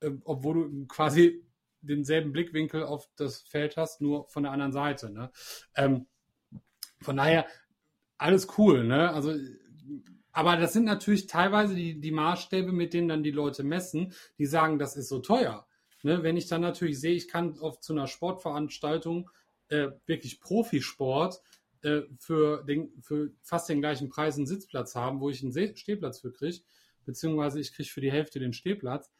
äh, obwohl du quasi denselben Blickwinkel auf das Feld hast, nur von der anderen Seite. Ne? Ähm, von daher, alles cool, ne? Also, aber das sind natürlich teilweise die, die Maßstäbe, mit denen dann die Leute messen, die sagen, das ist so teuer. Ne? Wenn ich dann natürlich sehe, ich kann auf zu einer Sportveranstaltung äh, wirklich Profisport äh, für, den, für fast den gleichen Preis einen Sitzplatz haben, wo ich einen Stehplatz für kriege, beziehungsweise ich kriege für die Hälfte den Stehplatz,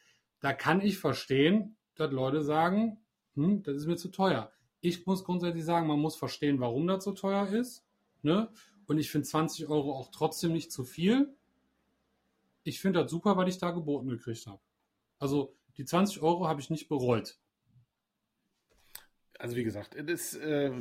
da kann ich verstehen, dass Leute sagen, hm, das ist mir zu teuer. Ich muss grundsätzlich sagen, man muss verstehen, warum das so teuer ist. Ne? Und ich finde 20 Euro auch trotzdem nicht zu viel. Ich finde das super, weil ich da geboten gekriegt habe. Also die 20 Euro habe ich nicht bereut. Also wie gesagt, es ist äh,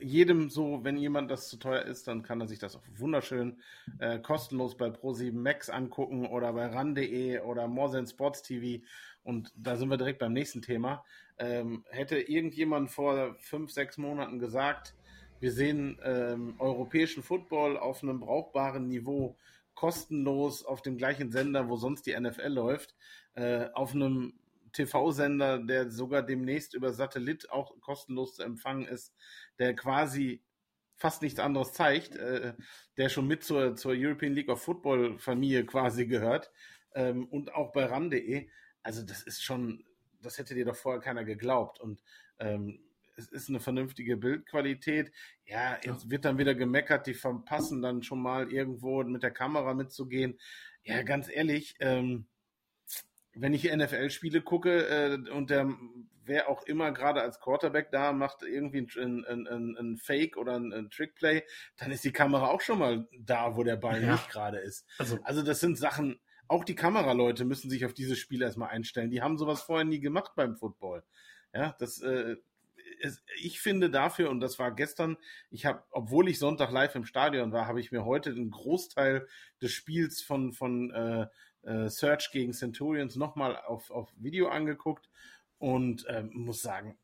jedem so, wenn jemand das zu teuer ist, dann kann er sich das auch wunderschön äh, kostenlos bei Pro7 Max angucken oder bei ran.de oder Morsen Sports TV und da sind wir direkt beim nächsten Thema. Ähm, hätte irgendjemand vor fünf, sechs Monaten gesagt, wir sehen ähm, europäischen Football auf einem brauchbaren Niveau kostenlos auf dem gleichen Sender, wo sonst die NFL läuft, äh, auf einem TV-Sender, der sogar demnächst über Satellit auch kostenlos zu empfangen ist, der quasi fast nichts anderes zeigt, äh, der schon mit zur, zur European League of Football Familie quasi gehört ähm, und auch bei RAN.de also das ist schon, das hätte dir doch vorher keiner geglaubt. Und ähm, es ist eine vernünftige Bildqualität. Ja, jetzt wird dann wieder gemeckert, die verpassen dann schon mal irgendwo mit der Kamera mitzugehen. Ja, ganz ehrlich, ähm, wenn ich NFL-Spiele gucke äh, und der wer auch immer gerade als Quarterback da macht irgendwie ein, ein, ein, ein Fake oder ein, Trickplay, dann ist die Kamera auch schon mal da, wo der Ball ja. nicht gerade ist. Also, also das sind Sachen, auch die Kameraleute müssen sich auf dieses Spiel erstmal einstellen. Die haben sowas vorher nie gemacht beim Football. Ja, das, äh, es, ich finde dafür, und das war gestern, ich habe, obwohl ich Sonntag live im Stadion war, habe ich mir heute den Großteil des Spiels von, von äh, äh, Search gegen Centurions nochmal auf, auf Video angeguckt und äh, muss sagen,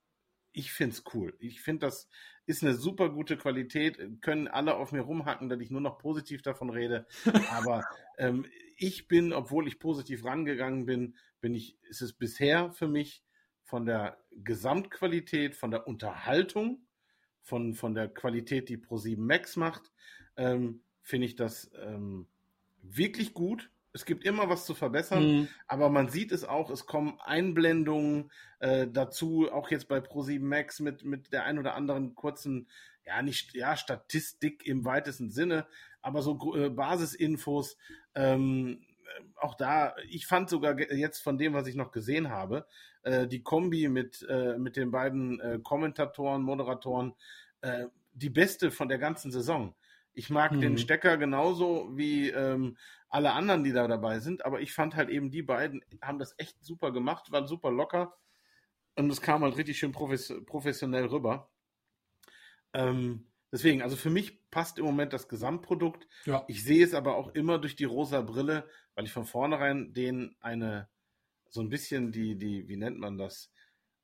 ich finde es cool. Ich finde, das ist eine super gute Qualität. Können alle auf mir rumhacken, dass ich nur noch positiv davon rede. Aber ähm, ich bin, obwohl ich positiv rangegangen bin, bin ich, ist es bisher für mich von der Gesamtqualität, von der Unterhaltung, von, von der Qualität, die Pro7 Max macht, ähm, finde ich das ähm, wirklich gut. Es gibt immer was zu verbessern, mhm. aber man sieht es auch, es kommen Einblendungen äh, dazu, auch jetzt bei Pro7 Max mit, mit der ein oder anderen kurzen, ja, nicht, ja, Statistik im weitesten Sinne, aber so äh, Basisinfos, ähm, auch da, ich fand sogar jetzt von dem, was ich noch gesehen habe, äh, die Kombi mit, äh, mit den beiden äh, Kommentatoren, Moderatoren, äh, die beste von der ganzen Saison. Ich mag mhm. den Stecker genauso wie ähm, alle anderen, die da dabei sind, aber ich fand halt eben, die beiden haben das echt super gemacht, waren super locker und es kam halt richtig schön professionell rüber. Ähm, deswegen, also für mich passt im Moment das Gesamtprodukt. Ja. Ich sehe es aber auch immer durch die rosa Brille, weil ich von vornherein denen eine, so ein bisschen die, die, wie nennt man das,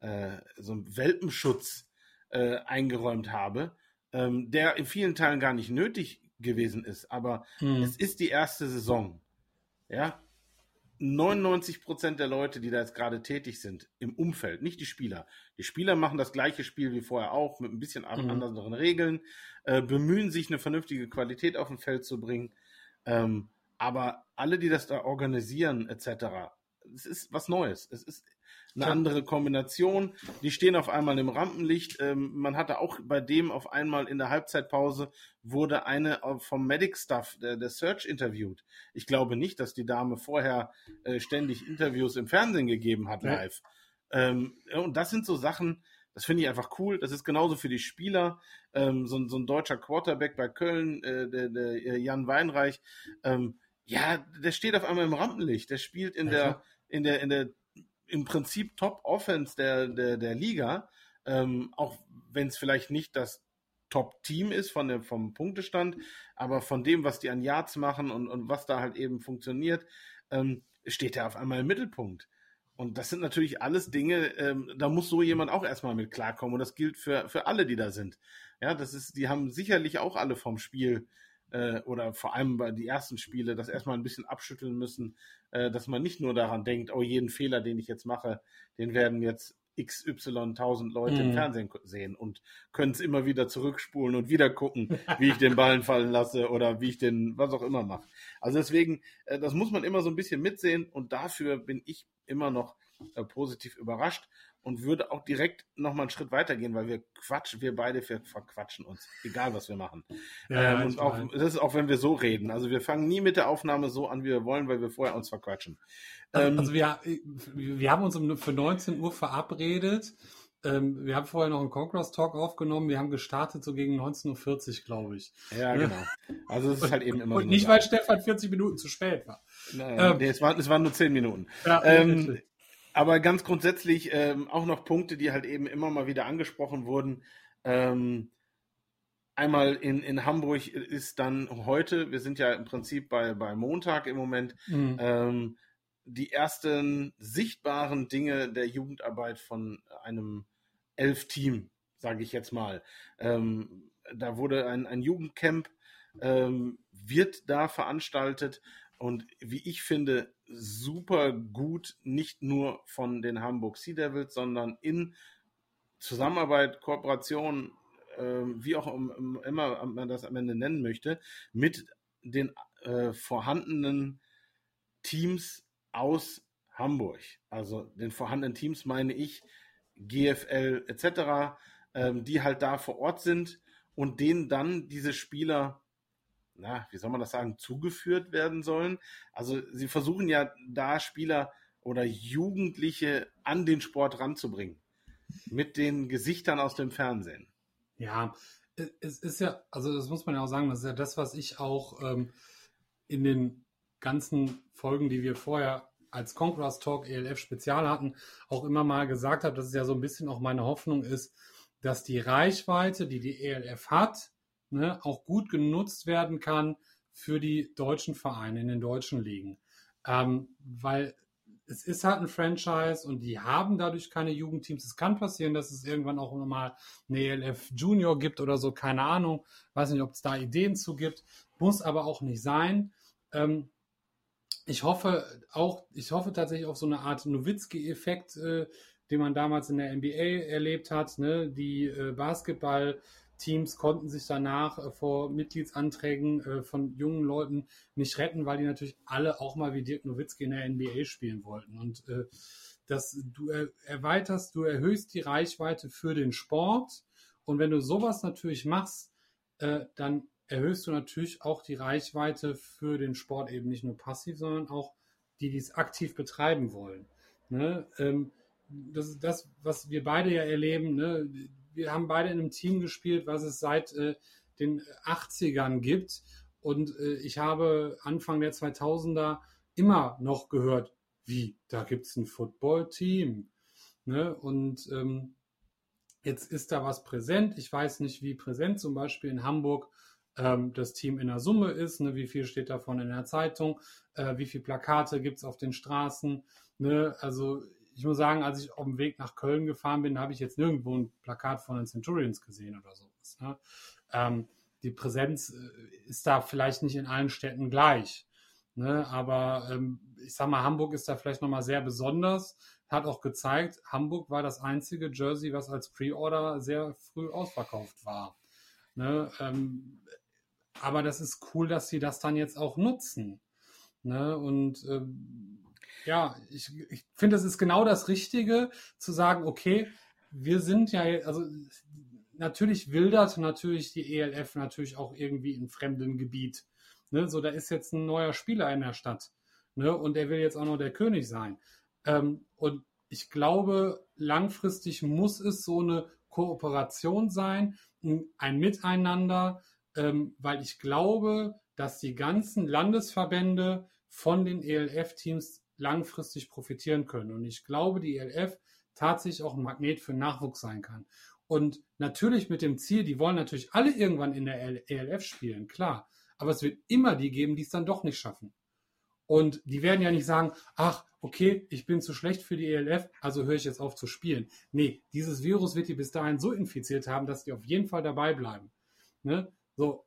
äh, so einen Welpenschutz äh, eingeräumt habe, ähm, der in vielen Teilen gar nicht nötig gewesen ist. Aber Hm. es ist die erste Saison. Ja, 99 Prozent der Leute, die da jetzt gerade tätig sind, im Umfeld, nicht die Spieler. Die Spieler machen das gleiche Spiel wie vorher auch, mit ein bisschen Mhm. anderen Regeln, äh, bemühen sich, eine vernünftige Qualität auf dem Feld zu bringen. Ähm, aber alle, die das da organisieren, etc., es ist was Neues. Es ist eine andere Kombination. Die stehen auf einmal im Rampenlicht. Ähm, man hatte auch bei dem auf einmal in der Halbzeitpause wurde eine äh, vom Medic Staff, der, der Search interviewt. Ich glaube nicht, dass die Dame vorher äh, ständig Interviews im Fernsehen gegeben hat Ja. live. Ähm, ja, und das sind so Sachen, das finde ich einfach cool. Das ist genauso für die Spieler. Ähm, so, ein- so ein deutscher Quarterback bei Köln, äh, der, der äh, Jan Weinreich, ähm, ja, der steht auf einmal im Rampenlicht. Der spielt in Ja, der, in der, in der im Prinzip Top-Offense der, der, der Liga, ähm, auch wenn es vielleicht nicht das Top-Team ist von der, vom Punktestand, aber von dem, was die an Yards machen und, und was da halt eben funktioniert, ähm, steht er auf einmal im Mittelpunkt. Und das sind natürlich alles Dinge, ähm, da muss so jemand auch erstmal mit klarkommen. Und das gilt für, für alle, die da sind. Ja, das ist, die haben sicherlich auch alle vom Spiel äh, oder vor allem bei die ersten Spiele das erstmal ein bisschen abschütteln müssen, äh, dass man nicht nur daran denkt, oh, jeden Fehler, den ich jetzt mache, den werden jetzt XY tausend Leute im Mhm. Fernsehen ko- sehen und können es immer wieder zurückspulen und wieder gucken, wie ich den Ballen fallen lasse oder wie ich den, was auch immer mache. Also deswegen, äh, das muss man immer so ein bisschen mitsehen und dafür bin ich immer noch äh, positiv überrascht und würde auch direkt nochmal einen Schritt weitergehen, weil wir quatschen, wir beide verquatschen uns, egal was wir machen. Ja, ähm, und auch, das ist auch, wenn wir so reden. Also wir fangen nie mit der Aufnahme so an, wie wir wollen, weil wir vorher uns verquatschen. Ähm, Also wir, wir haben uns um, für 19 Uhr verabredet. Ähm, wir haben vorher noch einen Conquerors Talk aufgenommen. Wir haben gestartet so gegen 19.40 Uhr, glaube ich. ja, genau. Also es ist halt eben immer Und so nicht, weil Stefan 40 Minuten zu spät war. Nein, ähm, nee, es, waren, es waren nur zehn Minuten. Ja, Ähm. Aber ganz grundsätzlich ähm, auch noch Punkte, die halt eben immer mal wieder angesprochen wurden. Ähm, einmal in, in Hamburg ist dann heute, wir sind ja im Prinzip bei, bei Montag im Moment, Mhm. ähm, die ersten sichtbaren Dinge der Jugendarbeit von einem Elf-Team, sage ich jetzt mal. Ähm, da wurde ein, ein Jugendcamp, ähm, wird da veranstaltet und wie ich finde, super gut, nicht nur von den Hamburg Sea Devils, sondern in Zusammenarbeit, Kooperation, ähm, wie auch im- im- immer man das am Ende nennen möchte, mit den äh, vorhandenen Teams aus Hamburg. Also den vorhandenen Teams meine ich GFL etc., ähm, die halt da vor Ort sind und denen dann diese Spieler, na, wie soll man das sagen, zugeführt werden sollen. Also sie versuchen ja da Spieler oder Jugendliche an den Sport ranzubringen. Mit den Gesichtern aus dem Fernsehen. Ja, es ist ja, also das muss man ja auch sagen, das ist ja das, was ich auch ähm, in den ganzen Folgen, die wir vorher als Conquerors Talk ELF Spezial hatten, auch immer mal gesagt habe, dass es ja so ein bisschen auch meine Hoffnung ist, dass die Reichweite, die die ELF hat, ne, auch gut genutzt werden kann für die deutschen Vereine in den deutschen Ligen. Ähm, weil es ist halt ein Franchise und die haben dadurch keine Jugendteams. Es kann passieren, dass es irgendwann auch nochmal eine ELF Junior gibt oder so, keine Ahnung. Weiß nicht, ob es da Ideen zu gibt. Muss aber auch nicht sein. Ähm, ich hoffe auch, ich hoffe tatsächlich auf so eine Art Nowitzki-Effekt, äh, den man damals in der NBA erlebt hat. Ne? Die äh, Basketball-Teams konnten sich danach äh, vor Mitgliedsanträgen äh, von jungen Leuten nicht retten, weil die natürlich alle auch mal wie Dirk Nowitzki in der NBA spielen wollten. Und äh, das, du er, erweiterst, du erhöhst die Reichweite für den Sport. Und wenn du sowas natürlich machst, dann erhöhst du natürlich auch die Reichweite für den Sport eben nicht nur passiv, sondern auch die, die es aktiv betreiben wollen. Ne? Ähm, das ist das, was wir beide ja erleben. Ne? Wir haben beide in einem Team gespielt, was es seit äh, den 80ern gibt. Und äh, ich habe Anfang der 2000er immer noch gehört, wie, da gibt es ein Football-Team. Ne? Und ähm, Jetzt ist da was präsent. Ich weiß nicht, wie präsent zum Beispiel in Hamburg ähm, das Team in der Summe ist, ne, wie viel steht davon in der Zeitung, äh, wie viele Plakate gibt es auf den Straßen. Ne? Also ich muss sagen, als ich auf dem Weg nach Köln gefahren bin, habe ich jetzt nirgendwo ein Plakat von den Centurions gesehen oder sowas. Ne? Ähm, die Präsenz äh, ist da vielleicht nicht in allen Städten gleich. Ne? Aber ähm, ich sag mal, Hamburg ist da vielleicht nochmal sehr besonders. Hat auch gezeigt, Hamburg war das einzige Jersey, was als Pre-Order sehr früh ausverkauft war. Ne? Ähm, aber das ist cool, dass sie das dann jetzt auch nutzen. Ne? Und ähm, ja, ich, ich finde, es ist genau das Richtige, zu sagen, okay, wir sind ja, also natürlich wildert natürlich die ELF natürlich auch irgendwie in fremdem Gebiet. Ne? So, da ist jetzt ein neuer Spieler in der Stadt. Ne? Und der will jetzt auch noch der König sein. Ähm, und ich glaube, langfristig muss es so eine Kooperation sein, ein Miteinander, ähm, weil ich glaube, dass die ganzen Landesverbände von den ELF-Teams langfristig profitieren können. Und ich glaube, die ELF tatsächlich auch ein Magnet für Nachwuchs sein kann. Und natürlich mit dem Ziel, die wollen natürlich alle irgendwann in der ELF spielen, klar. Aber es wird immer die geben, die es dann doch nicht schaffen. Und die werden ja nicht sagen, ach, okay, ich bin zu schlecht für die ELF, also höre ich jetzt auf zu spielen. Nee, dieses Virus wird die bis dahin so infiziert haben, dass die auf jeden Fall dabei bleiben. Ne? So,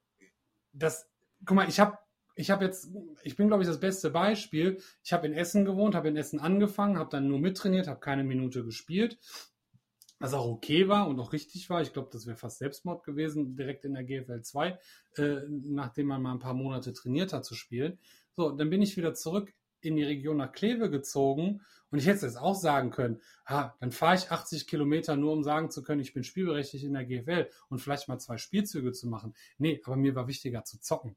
das, guck mal, ich habe ich habe jetzt, ich bin glaube ich das beste Beispiel. Ich habe in Essen gewohnt, habe in Essen angefangen, habe dann nur mittrainiert, habe keine Minute gespielt, was auch okay war und auch richtig war. Ich glaube, das wäre fast Selbstmord gewesen, direkt in der GFL 2, äh, nachdem man mal ein paar Monate trainiert hat zu spielen. So, dann bin ich wieder zurück in die Region nach Kleve gezogen und ich hätte es auch sagen können, ha, dann fahre ich 80 Kilometer nur, um sagen zu können, ich bin spielberechtigt in der GFL und vielleicht mal zwei Spielzüge zu machen. Nee, aber mir war wichtiger zu zocken.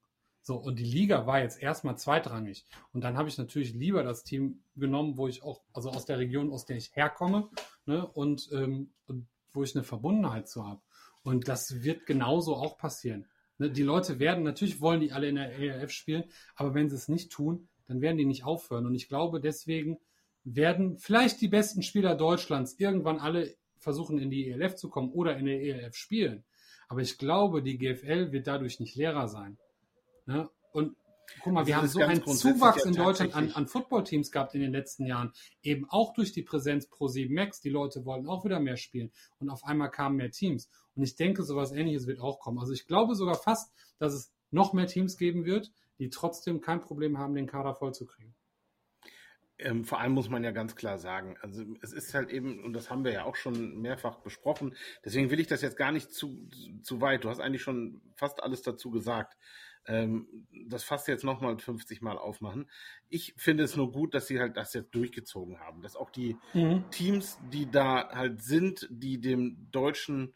So, und die Liga war jetzt erstmal zweitrangig. Und dann habe ich natürlich lieber das Team genommen, wo ich auch, also aus der Region, aus der ich herkomme, ne, und, ähm, und wo ich eine Verbundenheit zu habe. Und das wird genauso auch passieren. Ne, die Leute werden, natürlich wollen die alle in der ELF spielen, aber wenn sie es nicht tun, dann werden die nicht aufhören. Und ich glaube, deswegen werden vielleicht die besten Spieler Deutschlands irgendwann alle versuchen, in die ELF zu kommen oder in der ELF spielen. Aber ich glaube, die GFL wird dadurch nicht leerer sein. Ne? Und guck mal, also wir haben so einen Zuwachs in Deutschland an, an Footballteams gehabt in den letzten Jahren. Eben auch durch die Präsenz Pro 7 Max. Die Leute wollen auch wieder mehr spielen. Und auf einmal kamen mehr Teams. Und ich denke, sowas ähnliches wird auch kommen. Also ich glaube sogar fast, dass es noch mehr Teams geben wird, die trotzdem kein Problem haben, den Kader vollzukriegen. Ähm, vor allem muss man ja ganz klar sagen, also es ist halt eben, und das haben wir ja auch schon mehrfach besprochen, deswegen will ich das jetzt gar nicht zu, zu weit. Du hast eigentlich schon fast alles dazu gesagt. Ähm, das fast jetzt nochmal 50 Mal aufmachen. Ich finde es nur gut, dass sie halt das jetzt durchgezogen haben. Dass auch die mhm. Teams, die da halt sind, die dem deutschen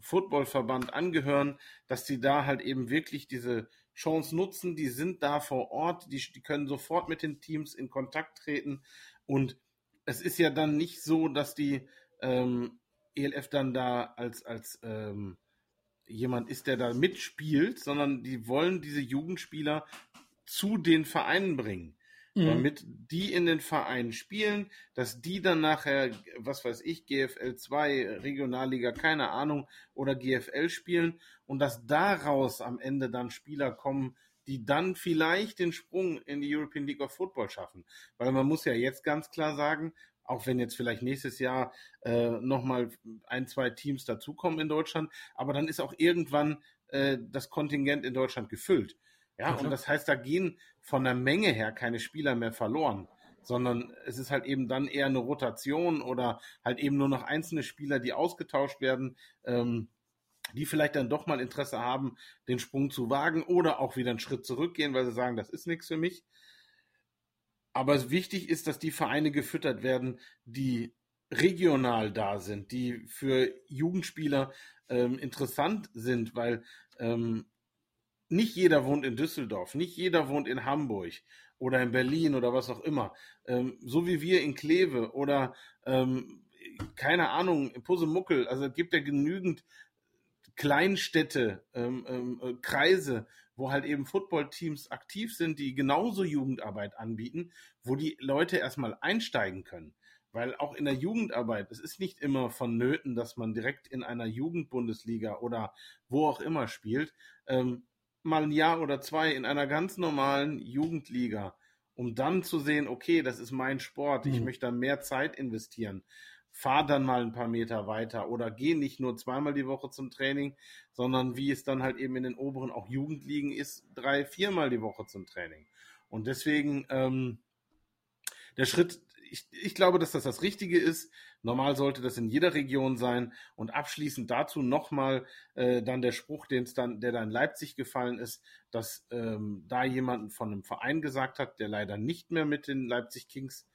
Footballverband angehören, dass sie da halt eben wirklich diese Chance nutzen, die sind da vor Ort, die, die können sofort mit den Teams in Kontakt treten und es ist ja dann nicht so, dass die ähm, ELF dann da als, als ähm, jemand ist, der da mitspielt, sondern die wollen diese Jugendspieler zu den Vereinen bringen mhm. damit die in den Vereinen spielen, dass die dann nachher, was weiß ich, GFL 2, Regionalliga, keine Ahnung, oder GFL spielen und dass daraus am Ende dann Spieler kommen, die dann vielleicht den Sprung in die European League of Football schaffen. Weil man muss ja jetzt ganz klar sagen, auch wenn jetzt vielleicht nächstes Jahr äh, nochmal ein, zwei Teams dazukommen in Deutschland, aber dann ist auch irgendwann äh, das Kontingent in Deutschland gefüllt. Ja, und das heißt, da gehen von der Menge her keine Spieler mehr verloren, sondern es ist halt eben dann eher eine Rotation oder halt eben nur noch einzelne Spieler, die ausgetauscht werden, ähm, die vielleicht dann doch mal Interesse haben, den Sprung zu wagen oder auch wieder einen Schritt zurückgehen, weil sie sagen, das ist nichts für mich. Aber wichtig ist, dass die Vereine gefüttert werden, die regional da sind, die für Jugendspieler ähm, interessant sind, weil ähm, nicht jeder wohnt in Düsseldorf, nicht jeder wohnt in Hamburg oder in Berlin oder was auch immer. Ähm, so wie wir in Kleve oder ähm, keine Ahnung, in Pusemuckel. Also es gibt ja genügend Kleinstädte, ähm, ähm, äh, Kreise, wo halt eben Footballteams aktiv sind, die genauso Jugendarbeit anbieten, wo die Leute erstmal einsteigen können. Weil auch in der Jugendarbeit, es ist nicht immer vonnöten, dass man direkt in einer Jugendbundesliga oder wo auch immer spielt, ähm, mal ein Jahr oder zwei in einer ganz normalen Jugendliga, um dann zu sehen, okay, das ist mein Sport, ich mhm. möchte da mehr Zeit investieren. Fahr dann mal ein paar Meter weiter oder geh nicht nur zweimal die Woche zum Training, sondern wie es dann halt eben in den oberen auch Jugendligen ist, drei, viermal die Woche zum Training. Und deswegen ähm, der Schritt ich, ich glaube, dass das das Richtige ist. Normal sollte das in jeder Region sein. Und abschließend dazu nochmal äh, dann der Spruch, den es dann, der da in Leipzig gefallen ist, dass ähm, da jemand von einem Verein gesagt hat, der leider nicht mehr mit den Leipzig Kings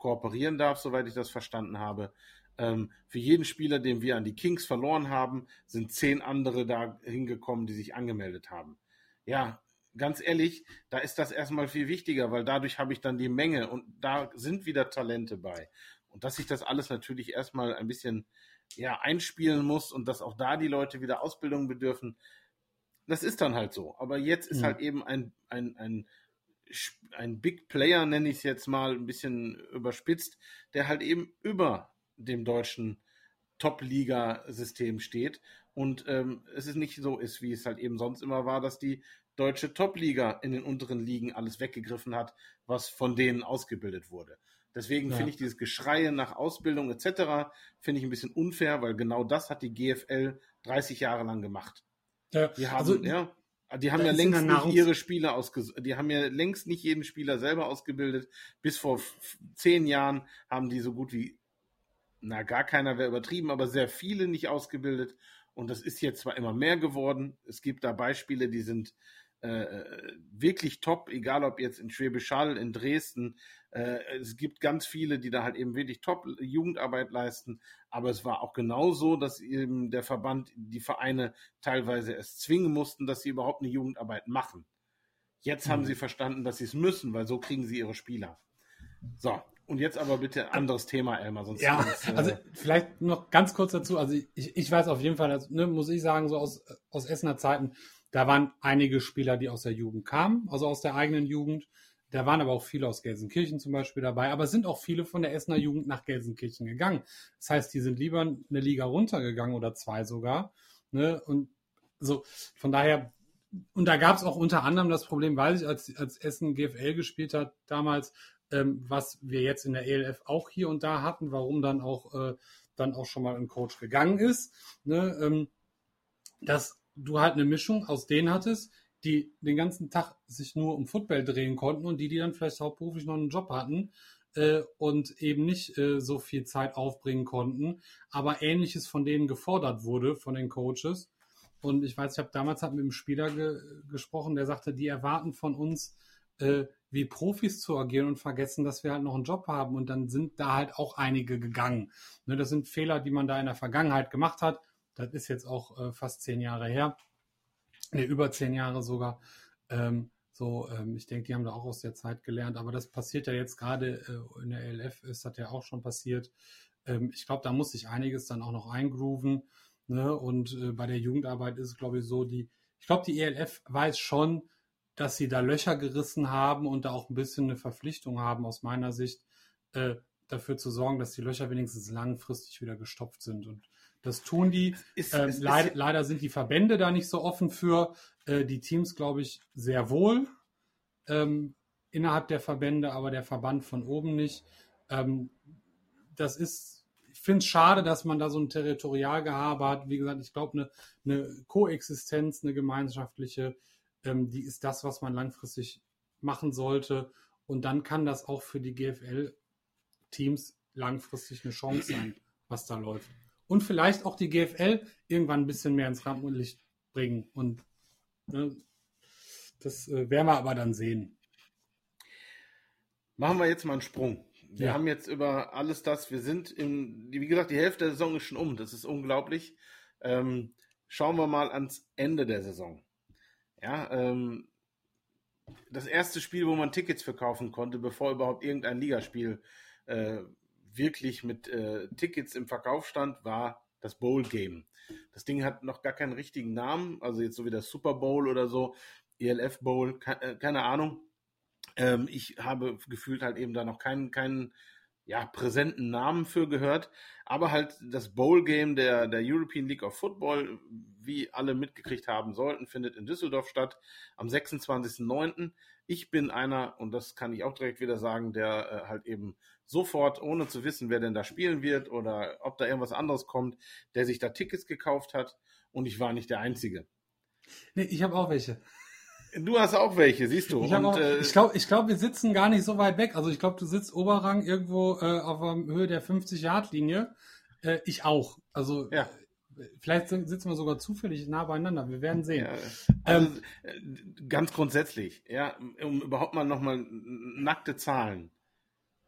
kooperieren darf, soweit ich das verstanden habe. Ähm, für jeden Spieler, den wir an die Kings verloren haben, sind zehn andere da hingekommen, die sich angemeldet haben. Ja, ganz ehrlich, da ist das erstmal viel wichtiger, weil dadurch habe ich dann die Menge und da sind wieder Talente bei. Und dass ich das alles natürlich erstmal ein bisschen ja, einspielen muss und dass auch da die Leute wieder Ausbildung bedürfen, das ist dann halt so. Aber jetzt ist mhm. halt eben ein, ein, ein, ein Big Player, nenne ich es jetzt mal ein bisschen überspitzt, der halt eben über dem deutschen Top-Liga-System steht und ähm, es ist nicht so ist, wie es halt eben sonst immer war, dass die deutsche Top-Liga in den unteren Ligen alles weggegriffen hat, was von denen ausgebildet wurde. Deswegen ja. finde ich dieses Geschreie nach Ausbildung etc. finde ich ein bisschen unfair, weil genau das hat die GFL 30 Jahre lang gemacht. Ja, die haben, also, ja, die haben ja längst nicht ihre Spieler ausgesucht. Die haben ja längst nicht jeden Spieler selber ausgebildet. Bis vor zehn Jahren haben die so gut wie, na, gar keiner wäre übertrieben, aber sehr viele nicht ausgebildet. Und das ist jetzt zwar immer mehr geworden. Es gibt da Beispiele, die sind äh, wirklich top, egal ob jetzt in Schwäbisch Hall, in Dresden. Äh, es gibt ganz viele, die da halt eben wirklich top Jugendarbeit leisten. Aber es war auch genau so, dass eben der Verband die Vereine teilweise es zwingen mussten, dass sie überhaupt eine Jugendarbeit machen. Jetzt mhm. haben sie verstanden, dass sie es müssen, weil so kriegen sie ihre Spieler. So, und jetzt aber bitte anderes Thema, Elmar. Sonst ja, äh, also vielleicht noch ganz kurz dazu. Also ich, ich weiß auf jeden Fall, also, ne, muss ich sagen, so aus, aus Essener Zeiten, da waren einige Spieler, die aus der Jugend kamen, also aus der eigenen Jugend. Da waren aber auch viele aus Gelsenkirchen zum Beispiel dabei, aber sind auch viele von der Essener Jugend nach Gelsenkirchen gegangen. Das heißt, die sind lieber eine Liga runtergegangen oder zwei sogar. Ne? Und so, von daher, und da gab es auch unter anderem das Problem, weiß ich, als, als Essen GFL gespielt hat damals, ähm, was wir jetzt in der ELF auch hier und da hatten, warum dann auch, äh, dann auch schon mal ein Coach gegangen ist. Ne? Ähm, dass du halt eine Mischung aus denen hattest, die den ganzen Tag sich nur um Football drehen konnten und die, die dann vielleicht hauptberuflich noch einen Job hatten äh, und eben nicht äh, so viel Zeit aufbringen konnten, aber ähnliches von denen gefordert wurde, von den Coaches. Und ich weiß, ich habe damals halt mit einem Spieler ge gesprochen, der sagte, die erwarten von uns, äh, wie Profis zu agieren und vergessen, dass wir halt noch einen Job haben. Und dann sind da halt auch einige gegangen. Ne, das sind Fehler, die man da in der Vergangenheit gemacht hat. Das ist jetzt auch äh, fast zehn Jahre her. Ne, über zehn Jahre sogar. Ähm, so, ähm, ich denke, die haben da auch aus der Zeit gelernt. Aber das passiert ja jetzt gerade äh, in der ELF, ist das ja auch schon passiert. Ähm, ich glaube, da muss sich einiges dann auch noch eingrooven. Ne? Und äh, bei der Jugendarbeit ist es, glaube ich, so, die, ich glaube, die ELF weiß schon, dass sie da Löcher gerissen haben und da auch ein bisschen eine Verpflichtung haben, aus meiner Sicht, äh, dafür zu sorgen, dass die Löcher wenigstens langfristig wieder gestopft sind. Und das tun die. Ist, ähm, ist, leid, ist, leider sind die Verbände da nicht so offen für. Äh, die Teams, glaube ich, sehr wohl ähm, innerhalb der Verbände, aber der Verband von oben nicht. Ähm, das ist, ich finde es schade, dass man da so ein Territorialgehabe hat. Wie gesagt, ich glaube, eine, eine Koexistenz, eine gemeinschaftliche, ähm, die ist das, was man langfristig machen sollte. Und dann kann das auch für die GFL-Teams langfristig eine Chance sein, was da läuft und vielleicht auch die GFL irgendwann ein bisschen mehr ins Rampenlicht bringen. Und ne, das äh, werden wir aber dann sehen. Machen wir jetzt mal einen Sprung. Wir ja. haben jetzt über alles das, wir sind im, wie gesagt, die Hälfte der Saison ist schon um. Das ist unglaublich. Ähm, schauen wir mal ans Ende der Saison. Ja, ähm, das erste Spiel, wo man Tickets verkaufen konnte, bevor überhaupt irgendein Ligaspiel äh, wirklich mit äh, Tickets im Verkauf stand, war das Bowl Game. Das Ding hat noch gar keinen richtigen Namen, also jetzt so wie das Super Bowl oder so, ELF Bowl, ke äh, keine Ahnung. Ähm, ich habe gefühlt halt eben da noch keinen, keinen, ja, präsenten Namen für gehört. Aber halt das Bowl-Game der, der European League of Football, wie alle mitgekriegt haben sollten, findet in Düsseldorf statt am 26.09. Ich bin einer, und das kann ich auch direkt wieder sagen, der äh, halt eben sofort, ohne zu wissen, wer denn da spielen wird oder ob da irgendwas anderes kommt, der sich da Tickets gekauft hat. Und ich war nicht der Einzige. Nee, ich habe auch welche. Du hast auch welche, siehst du. Ich, äh, ich glaube, ich glaub, wir sitzen gar nicht so weit weg. Also ich glaube, du sitzt Oberrang irgendwo äh, auf der Höhe der 50-Yard-Linie. Äh, ich auch. Also ja. Äh, vielleicht sitzen wir sogar zufällig nah beieinander. Wir werden sehen. Ja, also, ähm, äh, ganz grundsätzlich, ja, um überhaupt mal nochmal nackte Zahlen.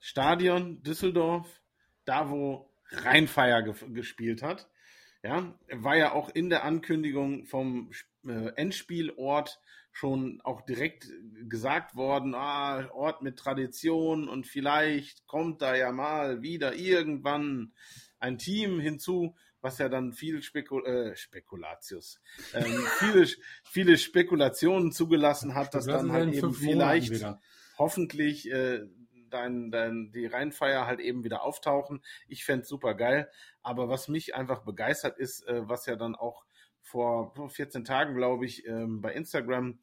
Stadion Düsseldorf, da wo Rheinfeier ge gespielt hat, ja, war ja auch in der Ankündigung vom äh, Endspielort schon auch direkt gesagt worden, ah, Ort mit Tradition und vielleicht kommt da ja mal wieder irgendwann ein Team hinzu, was ja dann viel Spekul äh, Spekulatius, ähm, viele, viele Spekulationen zugelassen hat, dass dann halt eben vielleicht hoffentlich äh, dein, dein, die Rheinfeier halt eben wieder auftauchen. Ich fände super geil. Aber was mich einfach begeistert ist, äh, was ja dann auch vor 14 Tagen, glaube ich, ähm, bei Instagram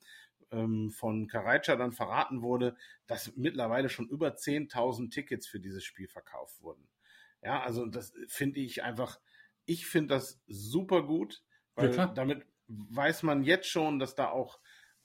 ähm, von Karajca dann verraten wurde, dass mittlerweile schon über 10.000 Tickets für dieses Spiel verkauft wurden. Ja, also das finde ich einfach, ich finde das super gut, weil ja, damit weiß man jetzt schon, dass da auch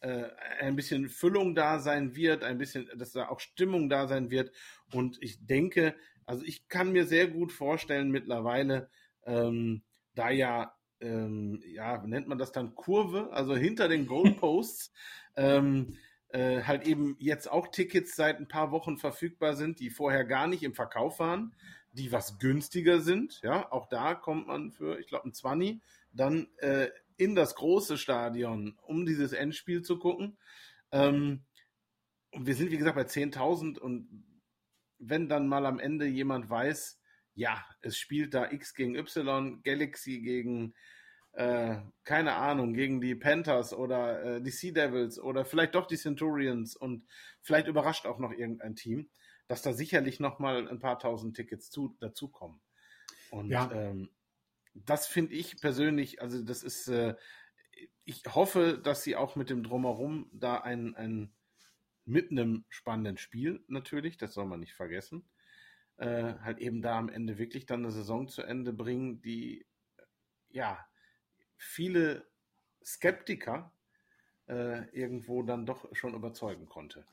äh, ein bisschen Füllung da sein wird, ein bisschen, dass da auch Stimmung da sein wird. Und ich denke, also ich kann mir sehr gut vorstellen mittlerweile, ähm, da ja ähm, ja, nennt man das dann Kurve, also hinter den Goalposts, ähm, äh, halt eben jetzt auch Tickets seit ein paar Wochen verfügbar sind, die vorher gar nicht im Verkauf waren, die was günstiger sind. Ja, auch da kommt man für, ich glaube, ein 20 dann äh, in das große Stadion, um dieses Endspiel zu gucken. Ähm, und wir sind, wie gesagt, bei 10.000 und wenn dann mal am Ende jemand weiß, ja, es spielt da X gegen Y, Galaxy gegen, äh, keine Ahnung, gegen die Panthers oder äh, die Sea Devils oder vielleicht doch die Centurions und vielleicht überrascht auch noch irgendein Team, dass da sicherlich nochmal ein paar tausend Tickets zu, dazukommen. Und ja. ähm, das finde ich persönlich, also das ist, äh, ich hoffe, dass sie auch mit dem Drumherum da ein, ein mit einem spannenden Spiel natürlich, das soll man nicht vergessen, äh, halt eben da am Ende wirklich dann eine Saison zu Ende bringen, die ja viele Skeptiker äh, irgendwo dann doch schon überzeugen konnte.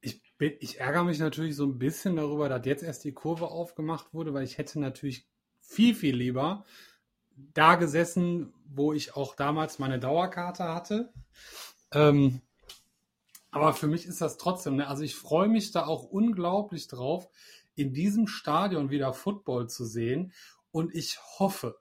Ich, bin, ich ärgere mich natürlich so ein bisschen darüber, dass jetzt erst die Kurve aufgemacht wurde, weil ich hätte natürlich viel, viel lieber da gesessen, wo ich auch damals meine Dauerkarte hatte. Ähm, aber für mich ist das trotzdem, ne? also ich freue mich da auch unglaublich drauf, in diesem Stadion wieder Football zu sehen. Und ich hoffe,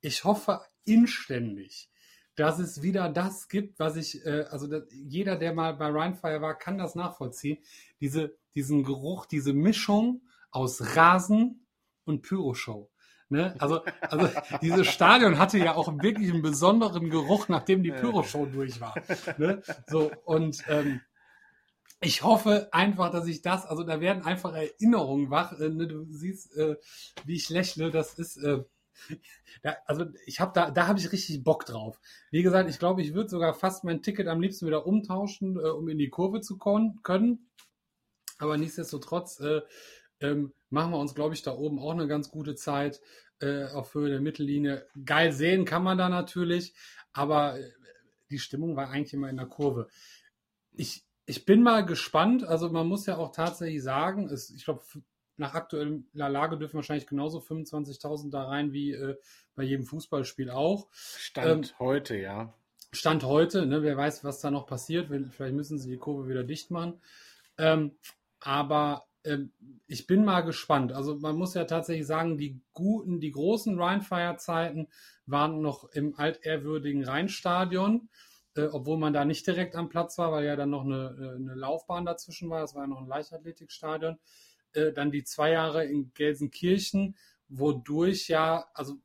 ich hoffe inständig, dass es wieder das gibt, was ich, äh, also das, jeder, der mal bei Rheinfire war, kann das nachvollziehen. Diese, diesen Geruch, diese Mischung aus Rasen und Pyroshow. Ne? Also, also dieses Stadion hatte ja auch wirklich einen besonderen Geruch, nachdem die Pyroshow durch war. Ne? So, und ähm, ich hoffe einfach, dass ich das, also da werden einfach Erinnerungen wach. Äh, ne? Du siehst, äh, wie ich lächle, das ist. Äh, da, also ich habe da, da habe ich richtig Bock drauf. Wie gesagt, ich glaube, ich würde sogar fast mein Ticket am liebsten wieder umtauschen, äh, um in die Kurve zu können. Aber nichtsdestotrotz äh, ähm, machen wir uns, glaube ich, da oben auch eine ganz gute Zeit äh, auf Höhe der Mittellinie. Geil sehen kann man da natürlich, aber äh, die Stimmung war eigentlich immer in der Kurve. Ich, ich bin mal gespannt. Also man muss ja auch tatsächlich sagen, es, ich glaube, nach aktueller Lage dürfen wahrscheinlich genauso 25.000 da rein wie äh, bei jedem Fußballspiel auch. Stand ähm, heute, ja. Stand heute, ne, wer weiß, was da noch passiert. Vielleicht müssen sie die Kurve wieder dicht machen. Ähm, aber ich bin mal gespannt. Also man muss ja tatsächlich sagen, die guten, die großen Rheinfire-Zeiten waren noch im altehrwürdigen Rheinstadion, äh, obwohl man da nicht direkt am Platz war, weil ja dann noch eine, äh, eine Laufbahn dazwischen war. Das war ja noch ein Leichtathletikstadion. Äh, dann die zwei Jahre in Gelsenkirchen, wodurch ja, also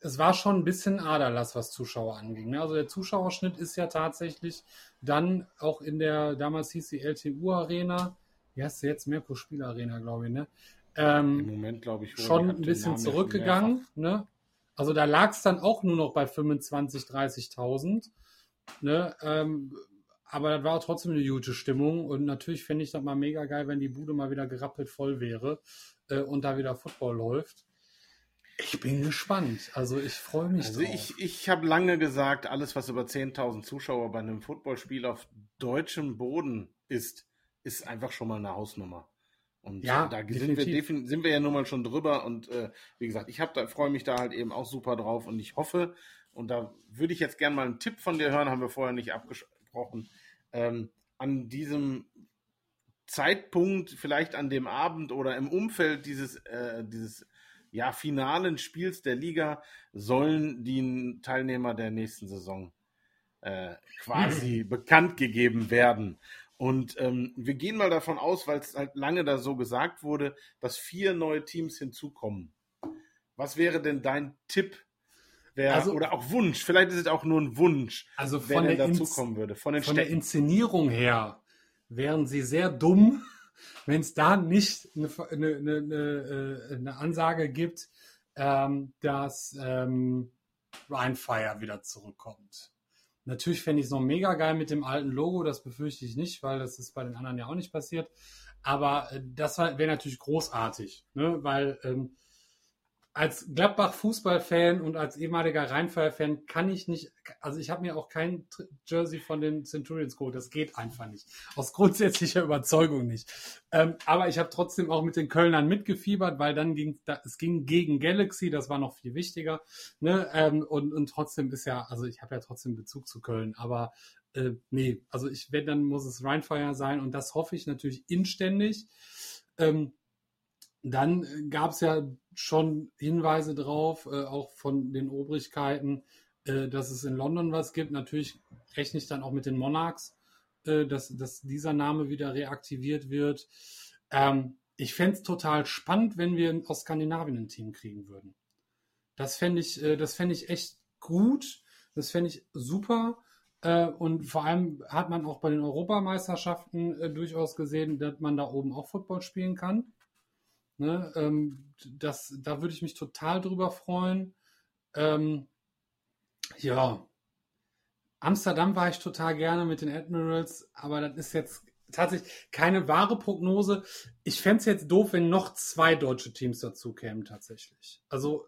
es war schon ein bisschen Aderlass, was Zuschauer anging. Ne? Also der Zuschauerschnitt ist ja tatsächlich dann auch in der, damals hieß die LTU Arena, wie heißt sie jetzt? Mirko Spielarena, glaube ich, ne? Ähm, Im Moment glaube ich schon ein bisschen zurückgegangen, ne? Also da lag es dann auch nur noch bei 25, 30.000. Ne? Ähm, aber das war trotzdem eine gute Stimmung und natürlich fände ich das mal mega geil, wenn die Bude mal wieder gerappelt voll wäre äh, und da wieder Football läuft. Ich bin gespannt. Also ich freue mich. Also drauf. ich, ich habe lange gesagt, alles, was über 10.000 Zuschauer bei einem Footballspiel auf deutschem Boden ist, ist einfach schon mal eine Hausnummer. Und ja, da sind wir, sind wir ja nun mal schon drüber. Und äh, wie gesagt, ich da, freue mich da halt eben auch super drauf. Und ich hoffe, und da würde ich jetzt gerne mal einen Tipp von dir hören, haben wir vorher nicht abgesprochen, ähm, an diesem Zeitpunkt, vielleicht an dem Abend oder im Umfeld dieses, äh, dieses ja, finalen Spiels der Liga sollen die Teilnehmer der nächsten Saison äh, quasi bekannt gegeben werden. Und ähm, wir gehen mal davon aus, weil es halt lange da so gesagt wurde, dass vier neue Teams hinzukommen. Was wäre denn dein Tipp? Wer, also, oder auch Wunsch, vielleicht ist es auch nur ein Wunsch, also wer denn dazukommen würde. Von, den von der Inszenierung her wären sie sehr dumm, wenn es da nicht eine, eine, eine, äh, eine Ansage gibt, ähm, dass ähm, Rheinfire wieder zurückkommt. Natürlich fände ich es noch mega geil mit dem alten Logo, das befürchte ich nicht, weil das ist bei den anderen ja auch nicht passiert. Aber äh, das wäre natürlich großartig, ne? weil ähm, als Gladbach-Fußballfan und als ehemaliger Rheinfeuer-Fan kann ich nicht, also ich habe mir auch kein Jersey von den Centurions geholt, das geht einfach nicht. Aus grundsätzlicher Überzeugung nicht. Ähm, aber ich habe trotzdem auch mit den Kölnern mitgefiebert, weil dann ging da, es ging gegen Galaxy, das war noch viel wichtiger. Ne? Ähm, und, und trotzdem ist ja, also ich habe ja trotzdem Bezug zu Köln, aber äh, nee, also ich, wenn, dann muss es Rheinfire sein und das hoffe ich natürlich inständig. Ähm, dann gab es ja schon Hinweise drauf, äh, auch von den Obrigkeiten, äh, dass es in London was gibt. Natürlich rechne ich dann auch mit den Monarchs, äh, dass, dass dieser Name wieder reaktiviert wird. Ähm, ich fände es total spannend, wenn wir aus Skandinavien ein Team kriegen würden. Das fände ich, äh, das fände ich echt gut. Das fände ich super. Äh, und vor allem hat man auch bei den Europameisterschaften durchaus gesehen, dass man da oben auch Football spielen kann. Ne, ähm, das, da würde ich mich total drüber freuen. Ähm, ja, Amsterdam war ich total gerne mit den Admirals, aber das ist jetzt tatsächlich keine wahre Prognose. Ich fände es jetzt doof, wenn noch zwei deutsche Teams dazu kämen, tatsächlich. Also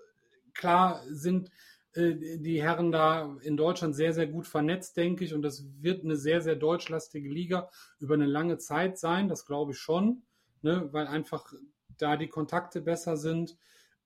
klar sind äh, die Herren da in Deutschland sehr, sehr gut vernetzt, denke ich, und das wird eine sehr, sehr deutschlastige Liga über eine lange Zeit sein, das glaube ich schon, ne, weil einfach da die Kontakte besser sind.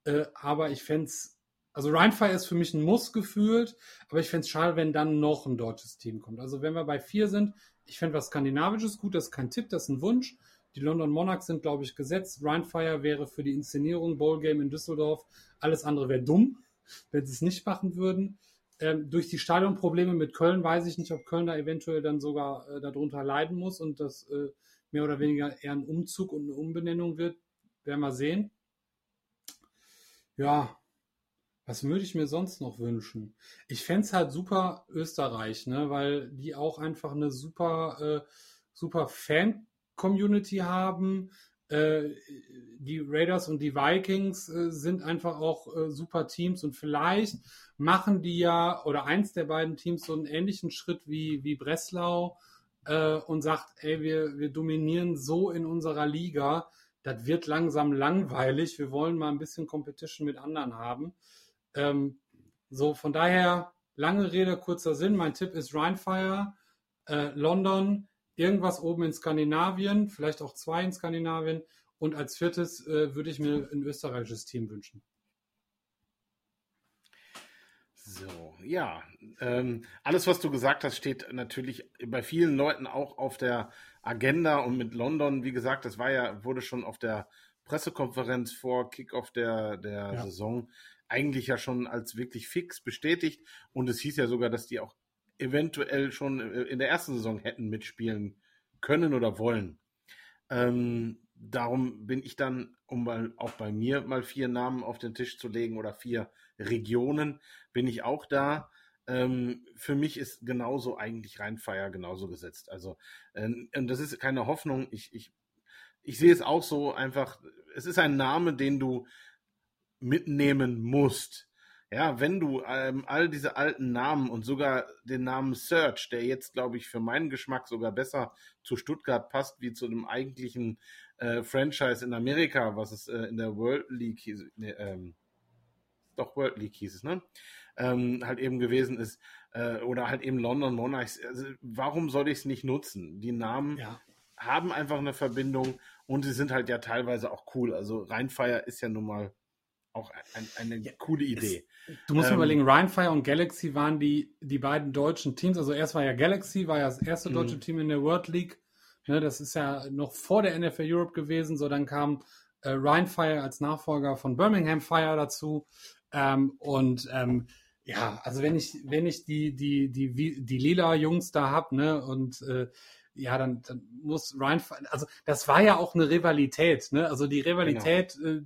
Äh, aber ich fände es, also Rheinfire ist für mich ein Muss gefühlt, aber ich fände es schade, wenn dann noch ein deutsches Team kommt. Also wenn wir bei vier sind, ich fände was Skandinavisches gut, das ist kein Tipp, das ist ein Wunsch. Die London Monarchs sind, glaube ich, gesetzt. Rheinfire wäre für die Inszenierung, Bowlgame in Düsseldorf. Alles andere wäre dumm, wenn sie es nicht machen würden. Ähm, durch die Stadionprobleme mit Köln weiß ich nicht, ob Köln da eventuell dann sogar äh, darunter leiden muss und das äh, mehr oder weniger eher ein Umzug und eine Umbenennung wird. Werden wir sehen. Ja, was würde ich mir sonst noch wünschen? Ich fände es halt super Österreich, ne? weil die auch einfach eine super, äh, super Fan-Community haben. Äh, die Raiders und die Vikings äh, sind einfach auch äh, super Teams und vielleicht machen die ja oder eins der beiden Teams so einen ähnlichen Schritt wie, wie Breslau äh, und sagt, ey, wir, wir dominieren so in unserer Liga, das wird langsam langweilig. Wir wollen mal ein bisschen Competition mit anderen haben. Ähm, so, von daher, lange Rede, kurzer Sinn. Mein Tipp ist Rheinfire, äh, London, irgendwas oben in Skandinavien, vielleicht auch zwei in Skandinavien. Und als viertes äh, würde ich mir ein österreichisches Team wünschen. So, ja. Ähm, alles, was du gesagt hast, steht natürlich bei vielen Leuten auch auf der Agenda und mit London, wie gesagt, das war ja, wurde schon auf der Pressekonferenz vor Kickoff der, der ja. Saison eigentlich ja schon als wirklich fix bestätigt und es hieß ja sogar, dass die auch eventuell schon in der ersten Saison hätten mitspielen können oder wollen. Ähm, darum bin ich dann, um mal auch bei mir mal vier Namen auf den Tisch zu legen oder vier Regionen, bin ich auch da. Ähm, für mich ist genauso eigentlich Rheinfeier genauso gesetzt. Also, äh, das ist keine Hoffnung. Ich, ich ich sehe es auch so einfach, es ist ein Name, den du mitnehmen musst. Ja, wenn du ähm, all diese alten Namen und sogar den Namen Search, der jetzt, glaube ich, für meinen Geschmack sogar besser zu Stuttgart passt, wie zu dem eigentlichen äh, Franchise in Amerika, was es äh, in der World League ähm, doch World League hieß es, ne? Ähm, halt eben gewesen ist, äh, oder halt eben London Monarchs. Also, warum soll ich es nicht nutzen? Die Namen ja. haben einfach eine Verbindung und sie sind halt ja teilweise auch cool. Also Rheinfire ist ja nun mal auch ein, eine ja, coole Idee. Es, du musst ähm, überlegen, Rheinfire und Galaxy waren die, die beiden deutschen Teams. Also erst war ja Galaxy, war ja das erste mhm. deutsche Team in der World League. Ne, das ist ja noch vor der NFL Europe gewesen. So, dann kam äh, Rheinfire als Nachfolger von Birmingham Fire dazu. Ähm, und ähm, ja, also wenn ich, wenn ich die, die, die, die, die lila Jungs da hab, ne, und äh, ja, dann, dann muss Ryan, also das war ja auch eine Rivalität, ne? Also die Rivalität, genau. äh,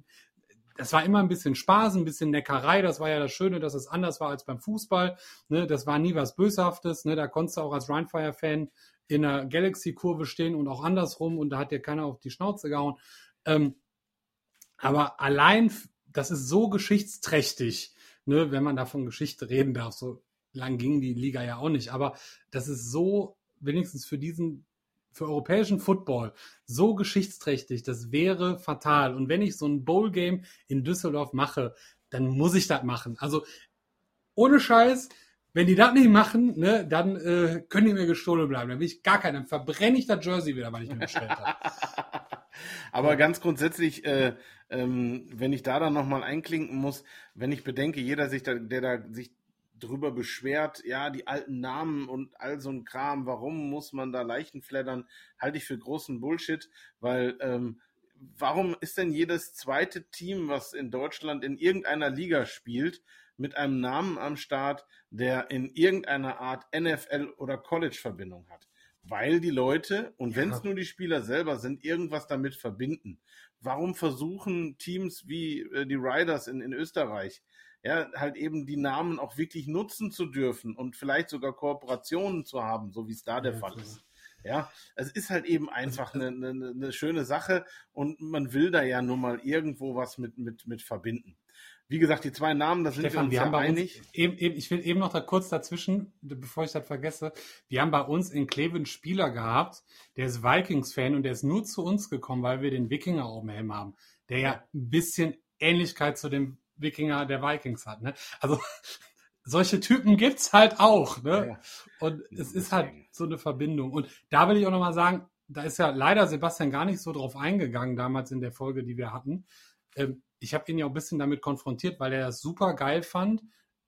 das war immer ein bisschen Spaß, ein bisschen Neckerei. Das war ja das Schöne, dass es anders war als beim Fußball. Ne? Das war nie was Böshaftes. Ne? Da konntest du auch als Rhinefire-Fan in einer Galaxy-Kurve stehen und auch andersrum und da hat dir keiner auf die Schnauze gehauen. Ähm, aber allein, das ist so geschichtsträchtig, ne? wenn man da von Geschichte reden darf. So lang ging die Liga ja auch nicht. Aber das ist so, wenigstens für diesen für europäischen Football so geschichtsträchtig, das wäre fatal. Und wenn ich so ein Bowl-Game in Düsseldorf mache, dann muss ich das machen. Also ohne Scheiß, wenn die das nicht machen, ne, dann äh, können die mir gestohlen bleiben. Dann will ich gar keinen. Dann verbrenne ich das Jersey wieder, weil ich mir bestellt habe. Aber ganz grundsätzlich, äh, ähm, wenn ich da dann nochmal einklinken muss, wenn ich bedenke, jeder sich da, der da sich drüber beschwert, ja, die alten Namen und all so ein Kram, warum muss man da Leichen flattern, halte ich für großen Bullshit, weil ähm, warum ist denn jedes zweite Team, was in Deutschland in irgendeiner Liga spielt, mit einem Namen am Start, der in irgendeiner Art NFL oder College-Verbindung hat? Weil die Leute, und ja. wenn es nur die Spieler selber sind, irgendwas damit verbinden. Warum versuchen Teams wie äh, die Riders in, in Österreich, ja, halt eben die Namen auch wirklich nutzen zu dürfen und vielleicht sogar Kooperationen zu haben, so wie es da der ja, Fall klar. ist. Ja, es ist halt eben einfach also, eine, eine, eine, schöne Sache und man will da ja nun mal irgendwo was mit, mit, mit verbinden. Wie gesagt, die zwei Namen, da sind Stefan, wir uns wir ja einig. Uns, eben, eben, ich will eben noch da kurz dazwischen, bevor ich das vergesse. Wir haben bei uns in Cleveland einen Spieler gehabt, der ist Vikings-Fan und der ist nur zu uns gekommen, weil wir den Wikinger oben Helm haben, der ja ein bisschen Ähnlichkeit zu dem Wikinger der Vikings hat. Ne? Also solche Typen gibt's halt auch. Ne? Ja, Und es ist halt so eine Verbindung. Und da will ich auch nochmal sagen, da ist ja leider Sebastian gar nicht so drauf eingegangen damals in der Folge, die wir hatten. Ähm, ich habe ihn ja auch ein bisschen damit konfrontiert, weil er das super geil fand.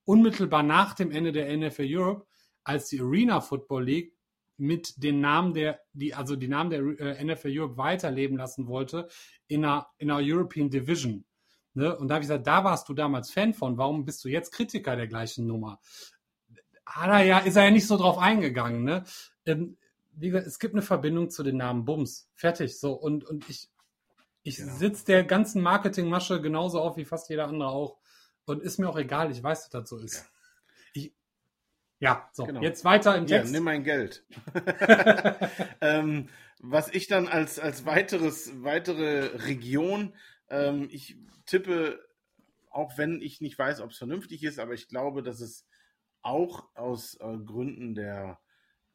Unmittelbar nach dem Ende der NFL Europe, als die Arena Football League mit den Namen der, die, also die Namen der äh, NFL Europe weiterleben lassen wollte in einer, in einer European Division. Ne? Und da habe ich gesagt, da warst du damals Fan von, warum bist du jetzt Kritiker der gleichen Nummer? Hat er ja, ist er ja nicht so drauf eingegangen. Ne? Ähm, wie gesagt, es gibt eine Verbindung zu den Namen Bums. Fertig. So, und, und ich, ich genau. sitze der ganzen Marketingmasche genauso auf wie fast jeder andere auch. Und ist mir auch egal, ich weiß, dass das so ist. Ja. Ich, ja, so, genau. jetzt weiter im Text. Ja, nimm mein Geld. ähm, was ich dann als, als weiteres, weitere Region ähm, ich tippe, auch wenn ich nicht weiß, ob es vernünftig ist, aber ich glaube, dass es auch aus äh, Gründen der,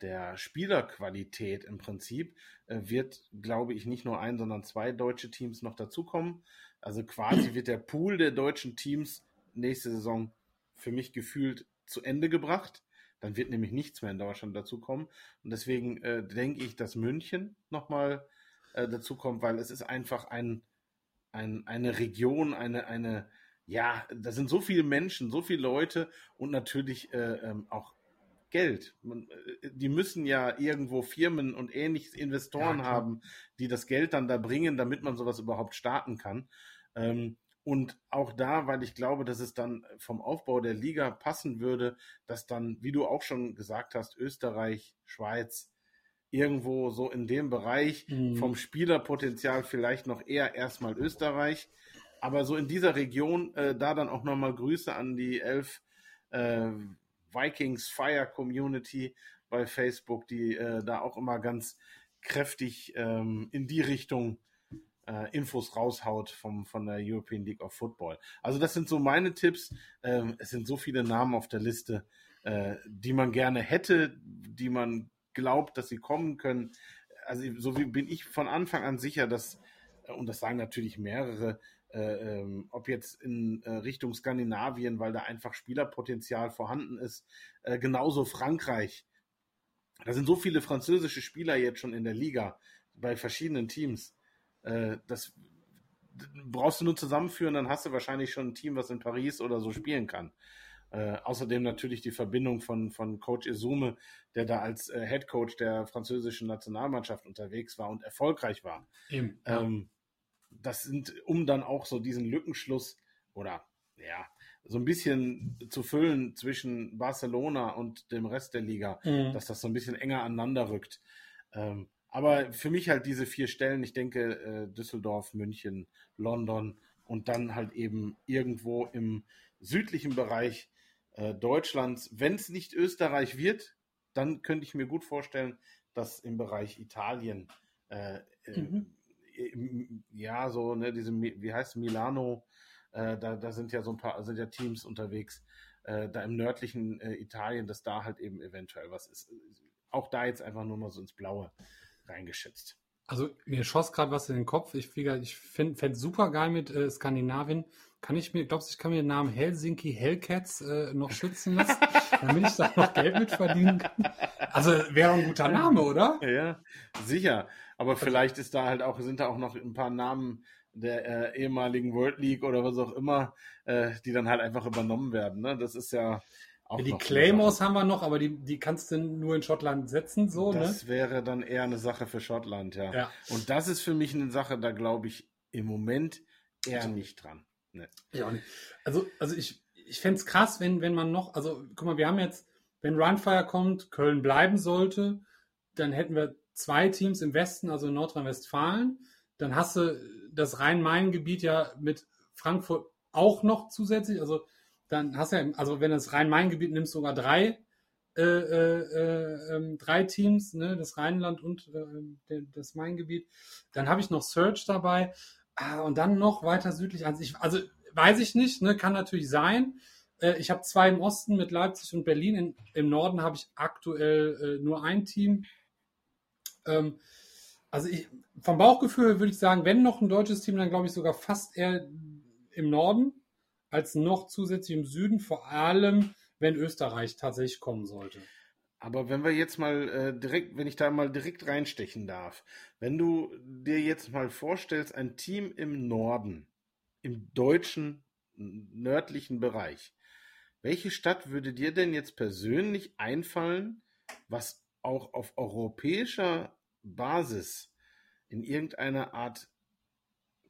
der Spielerqualität im Prinzip äh, wird, glaube ich, nicht nur ein, sondern zwei deutsche Teams noch dazukommen. Also quasi wird der Pool der deutschen Teams nächste Saison für mich gefühlt zu Ende gebracht. Dann wird nämlich nichts mehr in Deutschland dazukommen. Und deswegen äh, denke ich, dass München nochmal äh, dazukommt, weil es ist einfach ein, ein, eine Region, eine, eine, ja, da sind so viele Menschen, so viele Leute und natürlich äh, ähm, auch Geld. Man, äh, die müssen ja irgendwo Firmen und ähnliches Investoren ja, haben, die das Geld dann da bringen, damit man sowas überhaupt starten kann. Ähm, und auch da, weil ich glaube, dass es dann vom Aufbau der Liga passen würde, dass dann, wie du auch schon gesagt hast, Österreich, Schweiz, irgendwo so in dem Bereich mhm. vom Spielerpotenzial vielleicht noch eher erstmal Österreich. Aber so in dieser Region, äh, da dann auch nochmal Grüße an die elf äh, Vikings Fire Community bei Facebook, die äh, da auch immer ganz kräftig ähm, in die Richtung äh, Infos raushaut vom, von der European League of Football. Also das sind so meine Tipps. Ähm, es sind so viele Namen auf der Liste, äh, die man gerne hätte, die man glaubt, dass sie kommen können. Also so wie bin ich von Anfang an sicher, dass, äh, und das sagen natürlich mehrere, äh, ähm, ob jetzt in äh, Richtung Skandinavien, weil da einfach Spielerpotenzial vorhanden ist, äh, genauso Frankreich. Da sind so viele französische Spieler jetzt schon in der Liga bei verschiedenen Teams. Äh, das brauchst du nur zusammenführen, dann hast du wahrscheinlich schon ein Team, was in Paris oder so spielen kann. Äh, außerdem natürlich die Verbindung von, von Coach Izume, der da als äh, Head Coach der französischen Nationalmannschaft unterwegs war und erfolgreich war. Eben, ja. ähm, das sind, um dann auch so diesen Lückenschluss oder ja, so ein bisschen zu füllen zwischen Barcelona und dem Rest der Liga, mhm. dass das so ein bisschen enger aneinander rückt. Ähm, aber für mich halt diese vier Stellen, ich denke äh, Düsseldorf, München, London und dann halt eben irgendwo im südlichen Bereich äh, Deutschlands. Wenn es nicht Österreich wird, dann könnte ich mir gut vorstellen, dass im Bereich Italien, äh, äh mhm. Ja, so, ne, diese, wie heißt Milano, äh, da, da sind ja so ein paar, sind ja Teams unterwegs, äh, da im nördlichen äh, Italien, dass da halt eben eventuell was ist. Auch da jetzt einfach nur mal so ins Blaue reingeschätzt. Also mir schoss gerade was in den Kopf. Ich, ich fände es super geil mit äh, Skandinavien. Kann ich mir, glaubst du, ich kann mir den Namen Helsinki Hellcats äh, noch schützen lassen, damit ich da noch Geld mit verdienen kann? Also wäre ein guter Name, oder? Ja, sicher. Aber vielleicht ist da halt auch, sind da auch noch ein paar Namen der äh, ehemaligen World League oder was auch immer, äh, die dann halt einfach übernommen werden. Ne? Das ist ja auch. Ja, die Claymores haben wir noch, aber die, die kannst du nur in Schottland setzen, so, das ne? Das wäre dann eher eine Sache für Schottland, ja. ja. Und das ist für mich eine Sache, da glaube ich im Moment eher also, nicht dran. Nee. Ja, also, also ich, ich fände es krass, wenn, wenn man noch, also guck mal, wir haben jetzt, wenn Runfire kommt, Köln bleiben sollte, dann hätten wir zwei Teams im Westen, also in Nordrhein-Westfalen. Dann hast du das Rhein-Main-Gebiet ja mit Frankfurt auch noch zusätzlich. Also dann hast du ja, also wenn du das Rhein-Main-Gebiet nimmst, sogar drei, äh, äh, äh, drei Teams, ne, das Rheinland und äh, das Main-Gebiet. Dann habe ich noch Search dabei. Ah, und dann noch weiter südlich. Also, ich, also weiß ich nicht, ne, kann natürlich sein. Äh, ich habe zwei im Osten mit Leipzig und Berlin. In, Im Norden habe ich aktuell äh, nur ein Team. Ähm, also ich, vom Bauchgefühl würde ich sagen, wenn noch ein deutsches Team, dann glaube ich sogar fast eher im Norden als noch zusätzlich im Süden, vor allem wenn Österreich tatsächlich kommen sollte. Aber wenn wir jetzt mal äh, direkt, wenn ich da mal direkt reinstechen darf, wenn du dir jetzt mal vorstellst, ein Team im Norden, im deutschen nördlichen Bereich, welche Stadt würde dir denn jetzt persönlich einfallen, was auch auf europäischer Basis in irgendeiner Art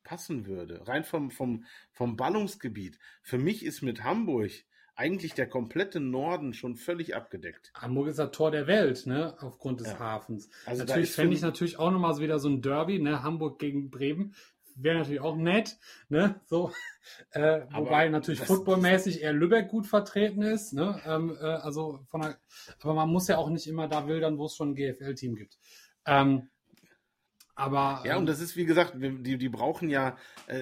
passen würde? Rein vom, vom, vom Ballungsgebiet. Für mich ist mit Hamburg eigentlich der komplette Norden schon völlig abgedeckt. Hamburg ist das Tor der Welt, ne, aufgrund des ja. Hafens. Also natürlich fände ich natürlich auch nochmal so wieder so ein Derby, ne, Hamburg gegen Bremen. Wäre natürlich auch nett, ne, so. Äh, wobei natürlich footballmäßig eher Lübeck gut vertreten ist, ne, ähm, äh, also von der, aber man muss ja auch nicht immer da wildern, wo es schon ein GFL-Team gibt. Ähm, aber. Ja, und ähm, das ist, wie gesagt, die, die brauchen ja, äh,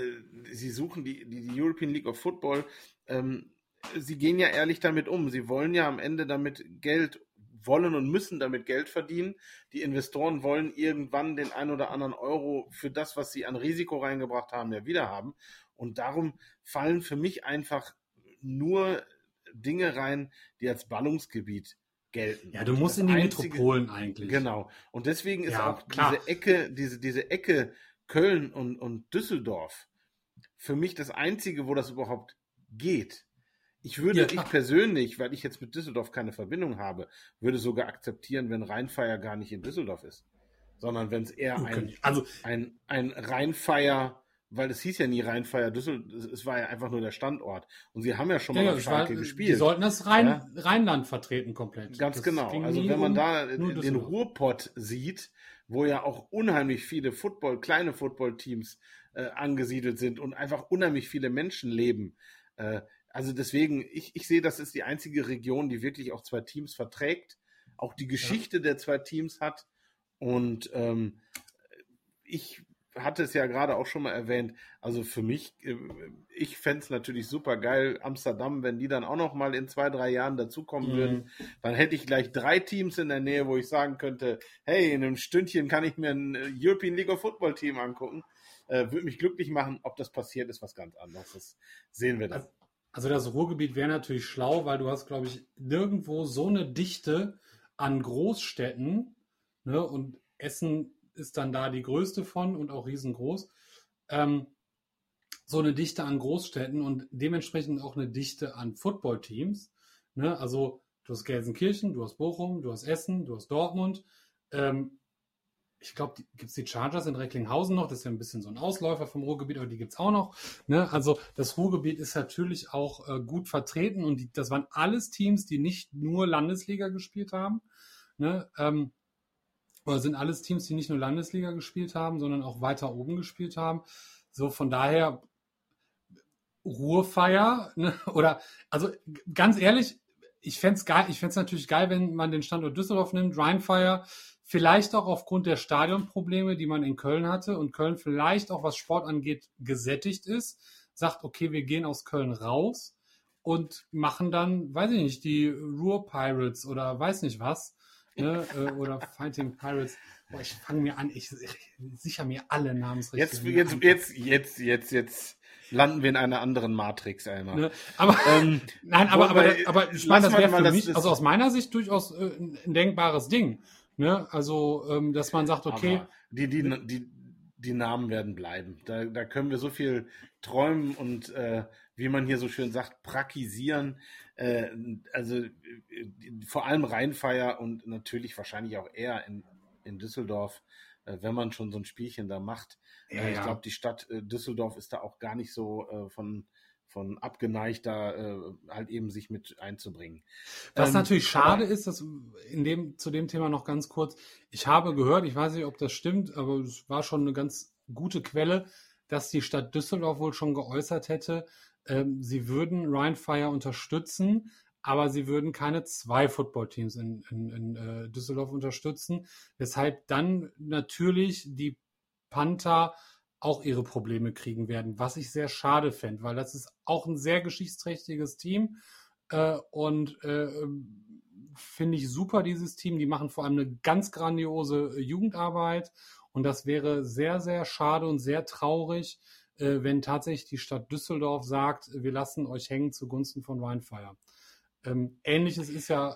sie suchen die, die, die European League of Football, ähm, sie gehen ja ehrlich damit um. Sie wollen ja am Ende damit Geld wollen und müssen damit Geld verdienen. Die Investoren wollen irgendwann den ein oder anderen Euro für das, was sie an Risiko reingebracht haben, ja wieder haben. Und darum fallen für mich einfach nur Dinge rein, die als Ballungsgebiet gelten. Ja, du musst in die einzige, Metropolen eigentlich. Genau. Und deswegen ist ja, auch klar. diese Ecke, diese, diese Ecke Köln und, und Düsseldorf für mich das einzige, wo das überhaupt geht. Ich würde, ja, ich persönlich, weil ich jetzt mit Düsseldorf keine Verbindung habe, würde sogar akzeptieren, wenn Rheinfeier gar nicht in Düsseldorf ist. Sondern wenn es eher ein, also, ein, ein Rheinfeier, weil es hieß ja nie Rheinfeier Düsseldorf, es war ja einfach nur der Standort. Und sie haben ja schon mal ja, auf Schalke gespielt. Die sollten das Rhein, ja? Rheinland vertreten komplett. Ganz das genau. Also wenn man da den Ruhrpott sieht, wo ja auch unheimlich viele Football, kleine Footballteams äh, angesiedelt sind und einfach unheimlich viele Menschen leben, äh, also deswegen, ich, ich sehe, das ist die einzige Region, die wirklich auch zwei Teams verträgt, auch die Geschichte ja. der zwei Teams hat. Und ähm, ich hatte es ja gerade auch schon mal erwähnt. Also für mich, äh, ich fände es natürlich super geil, Amsterdam, wenn die dann auch noch mal in zwei, drei Jahren dazukommen mhm. würden. Dann hätte ich gleich drei Teams in der Nähe, wo ich sagen könnte, hey, in einem Stündchen kann ich mir ein äh, European League of Football Team angucken. Äh, Würde mich glücklich machen. Ob das passiert, ist was ganz anderes. Das sehen wir dann. Also das Ruhrgebiet wäre natürlich schlau, weil du hast, glaube ich, nirgendwo so eine Dichte an Großstädten. Ne? Und Essen ist dann da die größte von und auch riesengroß. Ähm, so eine Dichte an Großstädten und dementsprechend auch eine Dichte an Footballteams. Ne? Also du hast Gelsenkirchen, du hast Bochum, du hast Essen, du hast Dortmund. Ähm, ich glaube, gibt es die Chargers in Recklinghausen noch, das ist ja ein bisschen so ein Ausläufer vom Ruhrgebiet, aber die gibt es auch noch. Ne? Also das Ruhrgebiet ist natürlich auch äh, gut vertreten und die, das waren alles Teams, die nicht nur Landesliga gespielt haben. Ne? Ähm, oder sind alles Teams, die nicht nur Landesliga gespielt haben, sondern auch weiter oben gespielt haben. So von daher Ruhrfeier, ne? oder also ganz ehrlich, ich fände es geil, ich fände es natürlich geil, wenn man den Standort Düsseldorf nimmt, Rheinfire, vielleicht auch aufgrund der Stadionprobleme, die man in Köln hatte und Köln vielleicht auch, was Sport angeht, gesättigt ist, sagt, okay, wir gehen aus Köln raus und machen dann, weiß ich nicht, die Ruhr Pirates oder weiß nicht was ne, äh, oder Fighting Pirates. Boah, ich fange mir an, ich, ich sicher mir alle Namensrechte. Jetzt, jetzt, jetzt, jetzt, jetzt, jetzt landen wir in einer anderen Matrix einmal. Ne? Aber ähm, nein, aber, aber, aber, aber ich meine, das wäre für mich, also aus meiner Sicht durchaus äh, ein denkbares Ding. Ne? Also, ähm, dass man sagt, okay. die, die, die, die Namen werden bleiben. Da, da können wir so viel träumen und äh, wie man hier so schön sagt, prakisieren. Äh, also äh, vor allem Rheinfeier und natürlich wahrscheinlich auch eher in, in Düsseldorf, äh, wenn man schon so ein Spielchen da macht. Ja, ich ja. glaube, die Stadt äh, Düsseldorf ist da auch gar nicht so äh, von von abgeneigt, da äh, halt eben sich mit einzubringen. Was ähm, natürlich schade ist, dass in dem, zu dem Thema noch ganz kurz, ich habe gehört, ich weiß nicht, ob das stimmt, aber es war schon eine ganz gute Quelle, dass die Stadt Düsseldorf wohl schon geäußert hätte, ähm, sie würden Ryan Fire unterstützen, aber sie würden keine zwei Footballteams in, in, in äh, Düsseldorf unterstützen, weshalb dann natürlich die Panther auch ihre Probleme kriegen werden, was ich sehr schade fände, weil das ist auch ein sehr geschichtsträchtiges Team äh, und äh, finde ich super, dieses Team. Die machen vor allem eine ganz grandiose Jugendarbeit und das wäre sehr, sehr schade und sehr traurig, äh, wenn tatsächlich die Stadt Düsseldorf sagt, wir lassen euch hängen zugunsten von Wildfire. Ähm, Ähnliches ist ja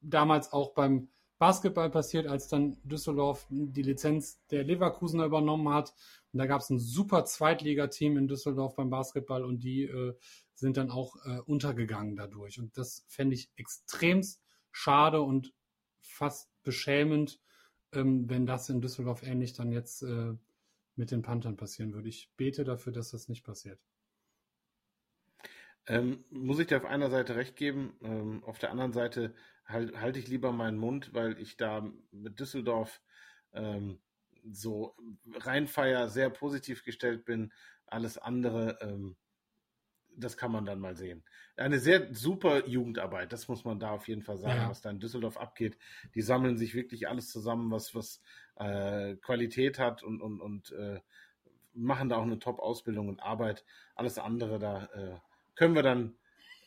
damals auch beim Basketball passiert, als dann Düsseldorf die Lizenz der Leverkusener übernommen hat. Und da gab es ein super Zweitligateam in Düsseldorf beim Basketball und die äh, sind dann auch äh, untergegangen dadurch. Und das fände ich extremst schade und fast beschämend, ähm, wenn das in Düsseldorf ähnlich dann jetzt äh, mit den Panthern passieren würde. Ich bete dafür, dass das nicht passiert. Ähm, muss ich dir auf einer Seite recht geben, ähm, auf der anderen Seite halt, halte ich lieber meinen Mund, weil ich da mit Düsseldorf ähm, so reinfeier sehr positiv gestellt bin. Alles andere, ähm, das kann man dann mal sehen. Eine sehr super Jugendarbeit, das muss man da auf jeden Fall sagen, ja. was da in Düsseldorf abgeht. Die sammeln sich wirklich alles zusammen, was, was äh, Qualität hat und, und, und äh, machen da auch eine Top-Ausbildung und Arbeit. Alles andere, da äh, können wir dann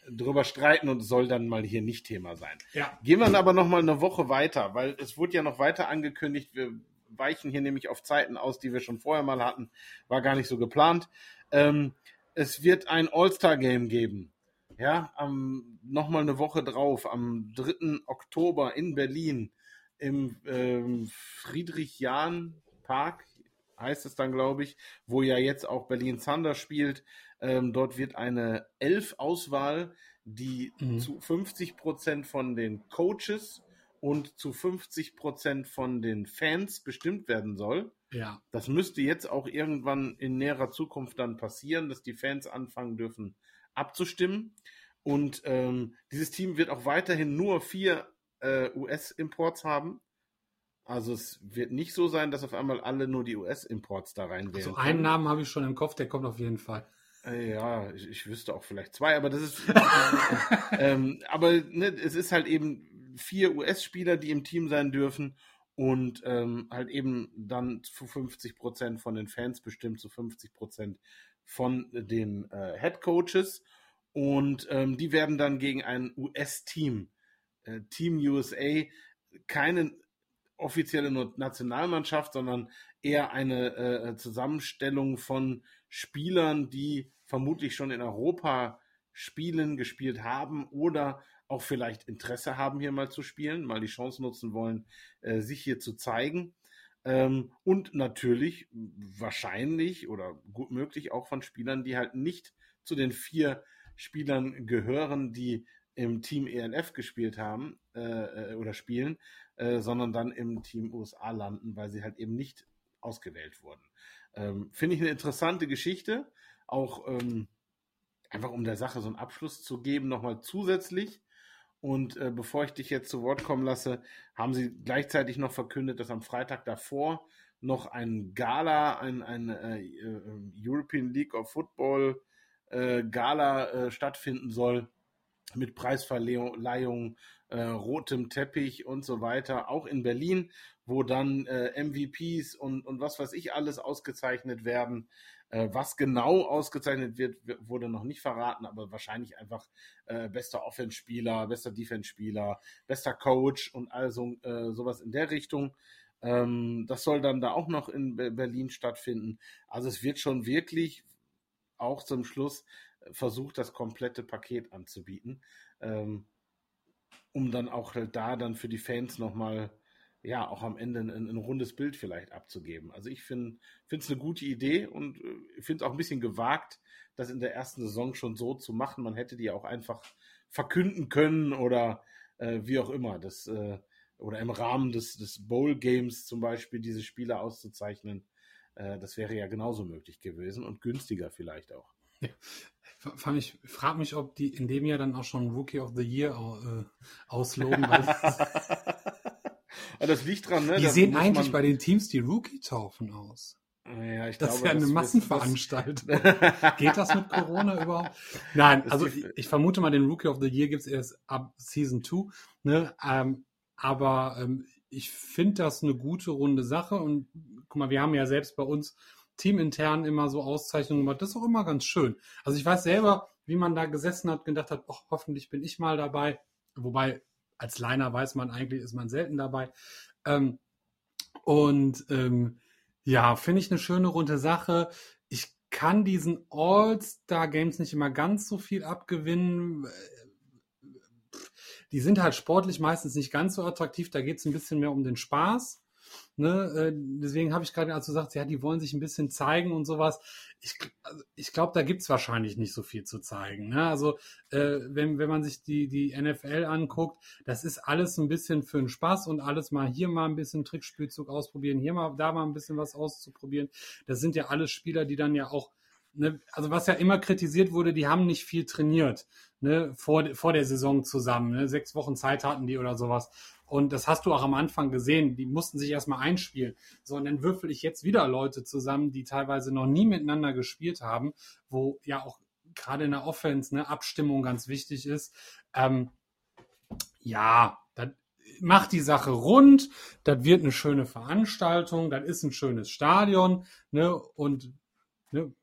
drüber streiten und soll dann mal hier nicht Thema sein. Ja. Gehen wir aber noch mal eine Woche weiter, weil es wurde ja noch weiter angekündigt. Wir weichen hier nämlich auf Zeiten aus, die wir schon vorher mal hatten. War gar nicht so geplant. Ähm, es wird ein All-Star-Game geben. Ja, am, noch mal eine Woche drauf, am 3. Oktober in Berlin im ähm, Friedrich-Jahn-Park, heißt es dann, glaube ich, wo ja jetzt auch Berlin Thunder spielt. Ähm, dort wird eine Elf-Auswahl, die mhm. zu 50 Prozent von den Coaches und zu 50 Prozent von den Fans bestimmt werden soll. Ja. Das müsste jetzt auch irgendwann in näherer Zukunft dann passieren, dass die Fans anfangen dürfen abzustimmen. Und ähm, dieses Team wird auch weiterhin nur vier äh, US-Imports haben. Also es wird nicht so sein, dass auf einmal alle nur die US-Imports da rein wählen. Also einen Namen habe ich schon im Kopf, der kommt auf jeden Fall. Ja, ich, ich wüsste auch vielleicht zwei, aber das ist. ähm, aber ne, es ist halt eben vier US-Spieler, die im Team sein dürfen. und ähm, halt eben dann zu 50 Prozent von den Fans bestimmt, zu 50 Prozent von den äh, Head Coaches. Und ähm, die werden dann gegen ein US-Team, äh, Team USA, keine offizielle Nationalmannschaft, sondern eher eine äh, Zusammenstellung von Spielern, die vermutlich schon in Europa spielen, gespielt haben oder auch vielleicht Interesse haben, hier mal zu spielen, mal die Chance nutzen wollen, äh, sich hier zu zeigen. Ähm, und natürlich wahrscheinlich oder gut möglich auch von Spielern, die halt nicht zu den vier Spielern gehören, die im Team ELF gespielt haben äh, äh, oder spielen, äh, sondern dann im Team USA landen, weil sie halt eben nicht ausgewählt wurden. Ähm, Finde ich eine interessante Geschichte, auch ähm, einfach um der Sache so einen Abschluss zu geben, nochmal zusätzlich. Und äh, bevor ich dich jetzt zu Wort kommen lasse, haben sie gleichzeitig noch verkündet, dass am Freitag davor noch ein Gala, ein, ein äh, äh European League of Football äh, Gala äh, stattfinden soll mit Preisverleihung, äh, rotem Teppich und so weiter, auch in Berlin, wo dann MVPs und, und was weiß ich alles ausgezeichnet werden. Äh, was genau ausgezeichnet wird, wurde noch nicht verraten, aber wahrscheinlich einfach äh, bester Offense-Spieler, bester Defense-Spieler, bester Coach und also äh, sowas in der Richtung. Ähm, das soll dann da auch noch in Berlin stattfinden. Also es wird schon wirklich auch zum Schluss äh, versucht, das komplette Paket anzubieten, ähm, um dann auch halt da dann für die Fans nochmal ja, auch am Ende ein, ein, rundes Bild vielleicht abzugeben. Also ich finde es eine gute Idee und äh, finde es auch ein bisschen gewagt, das in der ersten Saison schon so zu machen. Man hätte die auch einfach verkünden können oder äh, wie auch immer. Das, äh, oder im Rahmen des, des Bowl Games zum Beispiel diese Spiele auszuzeichnen. Äh, das wäre ja genauso möglich gewesen und günstiger vielleicht auch. Ja. Ich frage mich, ob die in dem Jahr dann auch schon Rookie of the Year äh, ausloben. Aber das liegt dran, ne? Wie das sehen eigentlich man... bei den Teams die Rookie-Taufen aus? Ja, ich das glaube, ist ja eine das Massenveranstaltung. Geht das mit Corona überhaupt? Nein, also ich, ich, vermute mal, den Rookie of the Year gibt es erst ab Season 2. Ne? Ähm, aber ähm, ich finde das eine gute runde Sache. Und guck mal, wir haben ja selbst bei uns teamintern immer so Auszeichnungen gemacht. Das ist auch immer ganz schön. Also ich weiß selber, wie man da gesessen hat, gedacht hat, ach, hoffentlich bin ich mal dabei. Wobei als Liner weiß man eigentlich, ist man selten dabei. Ähm, und ähm, ja, finde ich eine schöne runde Sache. Ich kann diesen All-Star-Games nicht immer ganz so viel abgewinnen. Die sind halt sportlich meistens nicht ganz so attraktiv. Da geht es ein bisschen mehr um den Spaß. Ne? Äh, deswegen habe ich gerade also gesagt, ja, die wollen sich ein bisschen zeigen und sowas. Ich, also ich glaube, da gibt es wahrscheinlich nicht so viel zu zeigen. Ne? Also äh, wenn, wenn man sich die, die NFL anguckt, das ist alles ein bisschen für den Spaß und alles mal hier mal ein bisschen Trickspielzug ausprobieren, hier mal da mal ein bisschen was auszuprobieren. Das sind ja alles Spieler, die dann ja auch Ne, also was ja immer kritisiert wurde, die haben nicht viel trainiert ne, vor, vor der Saison zusammen. Ne, sechs Wochen Zeit hatten die oder sowas. Und das hast du auch am Anfang gesehen. Die mussten sich erstmal einspielen. So, und dann würfel ich jetzt wieder Leute zusammen, die teilweise noch nie miteinander gespielt haben, wo ja auch gerade in der Offense eine Abstimmung ganz wichtig ist. Ähm, ja, das macht die Sache rund. Das wird eine schöne Veranstaltung. Das ist ein schönes Stadion. Ne? Und ne,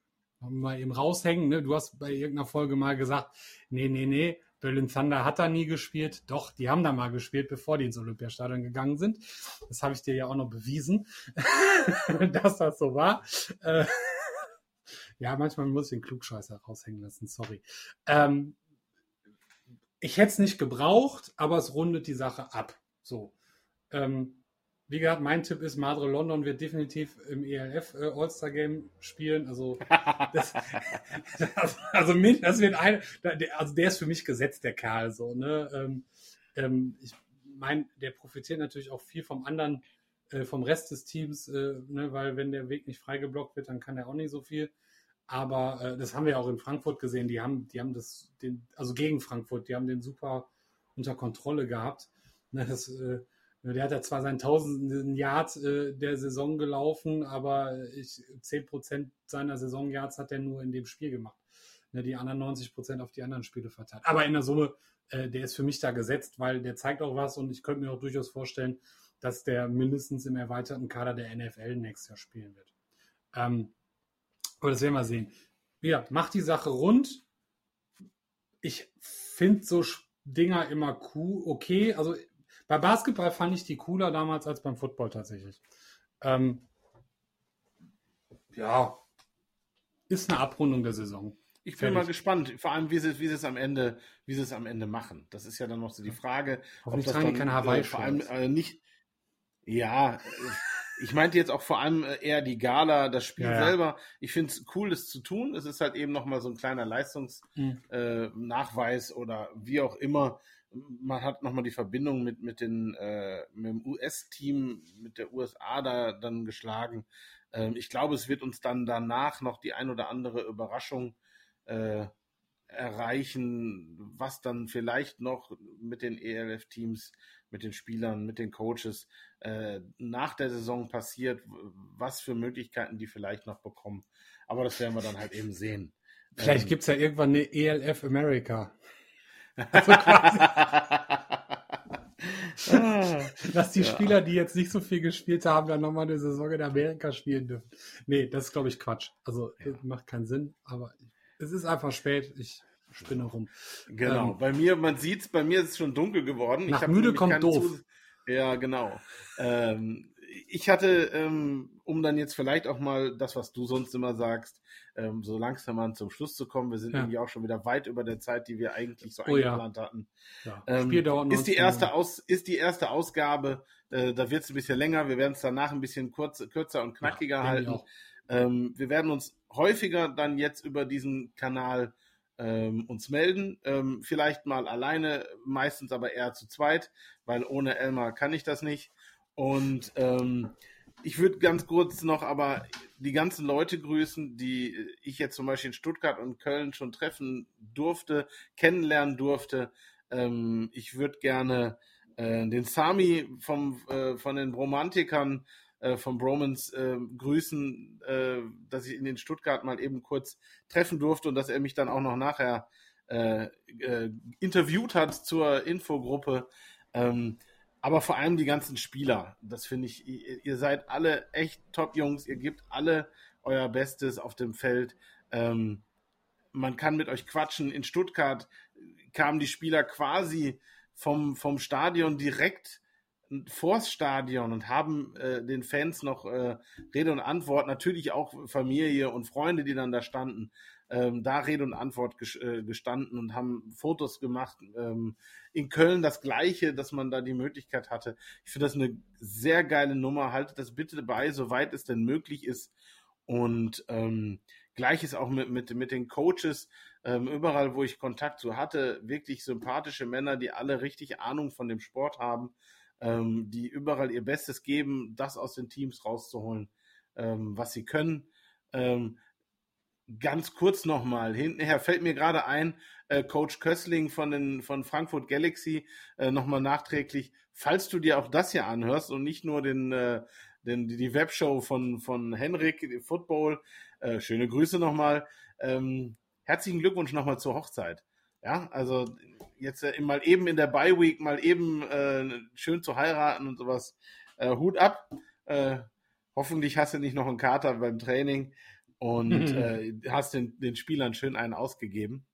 mal eben raushängen. Ne? Du hast bei irgendeiner Folge mal gesagt, nee, nee, nee, Berlin Thunder hat da nie gespielt. Doch, die haben da mal gespielt, bevor die ins Olympiastadion gegangen sind. Das habe ich dir ja auch noch bewiesen, dass das so war. Äh, ja, manchmal muss ich den Klugscheißer raushängen lassen, sorry. Ähm, ich hätte es nicht gebraucht, aber es rundet die Sache ab. So. Ähm, wie gesagt, mein Tipp ist, Madre London wird definitiv im ELF äh, All-Star Game spielen. Also, das, das, also das wird ein, also der ist für mich gesetzt, der Kerl. So, ne? Ähm, ähm, ich meine, der profitiert natürlich auch viel vom anderen, äh, vom Rest des Teams, äh, ne? weil wenn der Weg nicht freigeblockt wird, dann kann er auch nicht so viel. Aber äh, das haben wir ja auch in Frankfurt gesehen. Die haben, die haben das, den, also gegen Frankfurt, die haben den super unter Kontrolle gehabt. Ne? Das, äh, der hat ja zwar seinen tausenden Yard äh, der Saison gelaufen, aber ich, 10% seiner Saison-Yards hat er nur in dem Spiel gemacht. Ne, die anderen 90% auf die anderen Spiele verteilt. Aber in der Summe, äh, der ist für mich da gesetzt, weil der zeigt auch was und ich könnte mir auch durchaus vorstellen, dass der mindestens im erweiterten Kader der NFL nächstes Jahr spielen wird. Ähm, aber das werden wir sehen. Ja, macht die Sache rund. Ich finde so Dinger immer cool, okay. Also bei Basketball fand ich die cooler damals als beim Football tatsächlich. Ähm, ja, ist eine Abrundung der Saison. Ich bin Fertig. mal gespannt, vor allem wie sie, wie sie es am Ende, wie sie es am Ende machen. Das ist ja dann noch so die Frage. Hoffentlich tragen die keine Hawaii äh, vor allem äh, nicht. Ja, äh, ich meinte jetzt auch vor allem äh, eher die Gala, das Spiel ja, selber. Ich finde es cool, das zu tun. Es ist halt eben nochmal so ein kleiner Leistungsnachweis mhm. äh, oder wie auch immer. Man hat nochmal die Verbindung mit, mit, den, äh, mit dem US-Team, mit der USA da dann geschlagen. Ähm, ich glaube, es wird uns dann danach noch die ein oder andere Überraschung äh, erreichen, was dann vielleicht noch mit den ELF-Teams, mit den Spielern, mit den Coaches äh, nach der Saison passiert, was für Möglichkeiten die vielleicht noch bekommen. Aber das werden wir dann halt eben sehen. Vielleicht ähm, gibt es ja irgendwann eine ELF America. Also quasi. Dass die ja. Spieler, die jetzt nicht so viel gespielt haben, dann nochmal eine Saison in Amerika spielen dürfen. Nee, das ist, glaube ich, Quatsch. Also ja. macht keinen Sinn, aber es ist einfach spät. Ich spinne rum. Genau. Ähm, bei mir, man sieht es, bei mir ist es schon dunkel geworden. Nach müde kommt doof. Ja, genau. Ähm, ich hatte, ähm, um dann jetzt vielleicht auch mal das, was du sonst immer sagst, ähm, so langsam an zum Schluss zu kommen. Wir sind ja. irgendwie auch schon wieder weit über der Zeit, die wir eigentlich so oh, eingeplant ja. hatten. Ja. Ähm, ist die erste Aus, ist die erste Ausgabe. Äh, da wird es ein bisschen länger. Wir werden es danach ein bisschen kurz, kürzer und knackiger halten. Ähm, wir werden uns häufiger dann jetzt über diesen Kanal ähm, uns melden. Ähm, vielleicht mal alleine, meistens aber eher zu zweit, weil ohne Elmar kann ich das nicht. Und ähm, ich würde ganz kurz noch aber die ganzen Leute grüßen, die ich jetzt zum Beispiel in Stuttgart und Köln schon treffen durfte, kennenlernen durfte. Ähm, ich würde gerne äh, den Sami vom, äh, von den Bromantikern äh, von Bromans äh, grüßen, äh, dass ich ihn in Stuttgart mal eben kurz treffen durfte und dass er mich dann auch noch nachher äh, interviewt hat zur Infogruppe. Ähm, aber vor allem die ganzen Spieler. Das finde ich, ihr, seid alle echt Top-Jungs, ihr gebt alle euer Bestes auf dem Feld. Ähm, man kann mit euch quatschen. In Stuttgart kamen die Spieler quasi vom, vom Stadion direkt vors Stadion und haben äh, den Fans noch äh, Rede und Antwort, natürlich auch Familie und Freunde, die dann da standen, ähm, da Rede und Antwort äh, gestanden und haben Fotos gemacht. Ähm, in Köln das Gleiche, dass man da die Möglichkeit hatte. Ich finde das eine sehr geile Nummer. Haltet das bitte bei, soweit es denn möglich ist. Und ähm, Gleiches auch mit, mit, mit den Coaches. Ähm, überall, wo ich Kontakt zu hatte, wirklich sympathische Männer, die alle richtig Ahnung von dem Sport haben ähm, die überall ihr Bestes geben, das aus den Teams rauszuholen, ähm, was sie können. Ähm, ganz kurz nochmal, hintenher fällt mir gerade ein, äh, Coach Kössling von, den, von Frankfurt Galaxy äh, nochmal nachträglich, falls du dir auch das hier anhörst und nicht nur den, äh, den, die Webshow von, von Henrik Football, äh, schöne Grüße nochmal. Ähm, herzlichen Glückwunsch nochmal zur Hochzeit. Ja, also jetzt äh, mal eben in der Bye Week mal eben äh, schön zu heiraten und sowas. Äh, Hut ab. Äh, hoffentlich hast du nicht noch einen Kater beim Training und äh, hast den, den Spielern schön einen ausgegeben.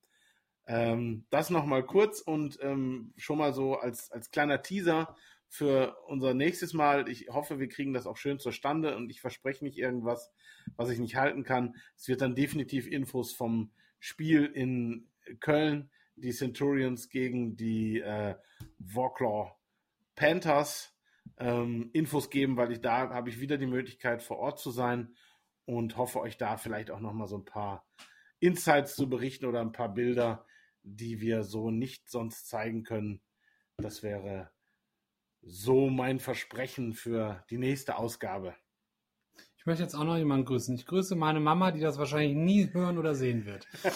Ähm, das nochmal kurz und ähm, schon mal so als, als kleiner Teaser für unser nächstes Mal. Ich hoffe, wir kriegen das auch schön zustande und ich verspreche nicht irgendwas, was ich nicht halten kann. Es wird dann definitiv Infos vom Spiel in Köln die Centurions gegen die äh, Warclaw Panthers ähm, Infos geben, weil ich da habe ich wieder die Möglichkeit vor Ort zu sein und hoffe euch da vielleicht auch noch mal so ein paar Insights zu berichten oder ein paar Bilder, die wir so nicht sonst zeigen können. Das wäre so mein Versprechen für die nächste Ausgabe. Ich möchte jetzt auch noch jemanden grüßen. Ich grüße meine Mama, die das wahrscheinlich nie hören oder sehen wird.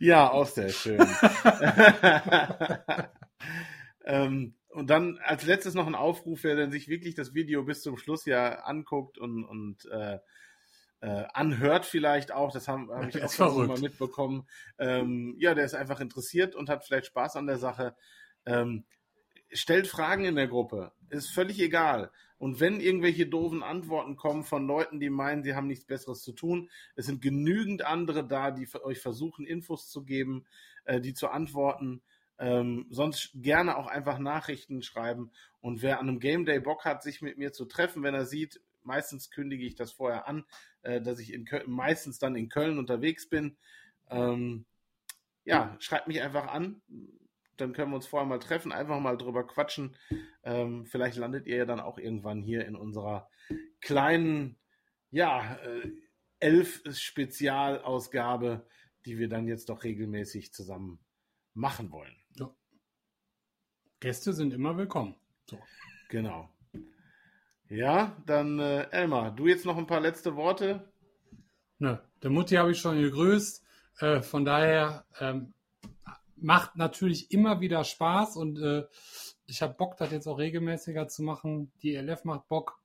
Ja, auch sehr schön. ähm, und dann als letztes noch ein Aufruf, wer denn sich wirklich das Video bis zum Schluss ja anguckt und, und äh, äh, anhört vielleicht auch, das habe hab ich auch schon mal mitbekommen. Ähm, ja, der ist einfach interessiert und hat vielleicht Spaß an der Sache. Ähm, stellt Fragen in der Gruppe. Ist völlig egal. Und wenn irgendwelche doofen Antworten kommen von Leuten, die meinen, sie haben nichts Besseres zu tun, es sind genügend andere da, die euch versuchen, Infos zu geben, äh, die zu antworten. Ähm, sonst gerne auch einfach Nachrichten schreiben. Und wer an einem Game Day Bock hat, sich mit mir zu treffen, wenn er sieht, meistens kündige ich das vorher an, äh, dass ich in Köln, meistens dann in Köln unterwegs bin. Ähm, ja, schreibt mich einfach an. Dann können wir uns vorher mal treffen, einfach mal drüber quatschen. Ähm, vielleicht landet ihr ja dann auch irgendwann hier in unserer kleinen, ja, äh, elf Spezialausgabe, die wir dann jetzt doch regelmäßig zusammen machen wollen. Gäste sind immer willkommen. So. Genau. Ja, dann äh, Elmar, du jetzt noch ein paar letzte Worte? Ne, der Mutti habe ich schon gegrüßt. Äh, von daher ähm, macht natürlich immer wieder Spaß und äh, ich habe Bock, das jetzt auch regelmäßiger zu machen. Die LF macht Bock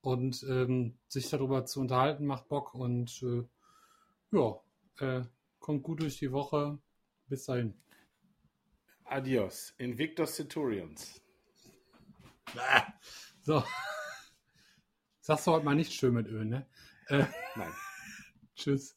und ähm, sich darüber zu unterhalten macht Bock und äh, ja, äh, kommt gut durch die Woche. Bis dahin. Adios. Invictus Centurions. So. Sagst du heute mal nicht schön mit Öl, ne? Äh, Nein. Tschüss.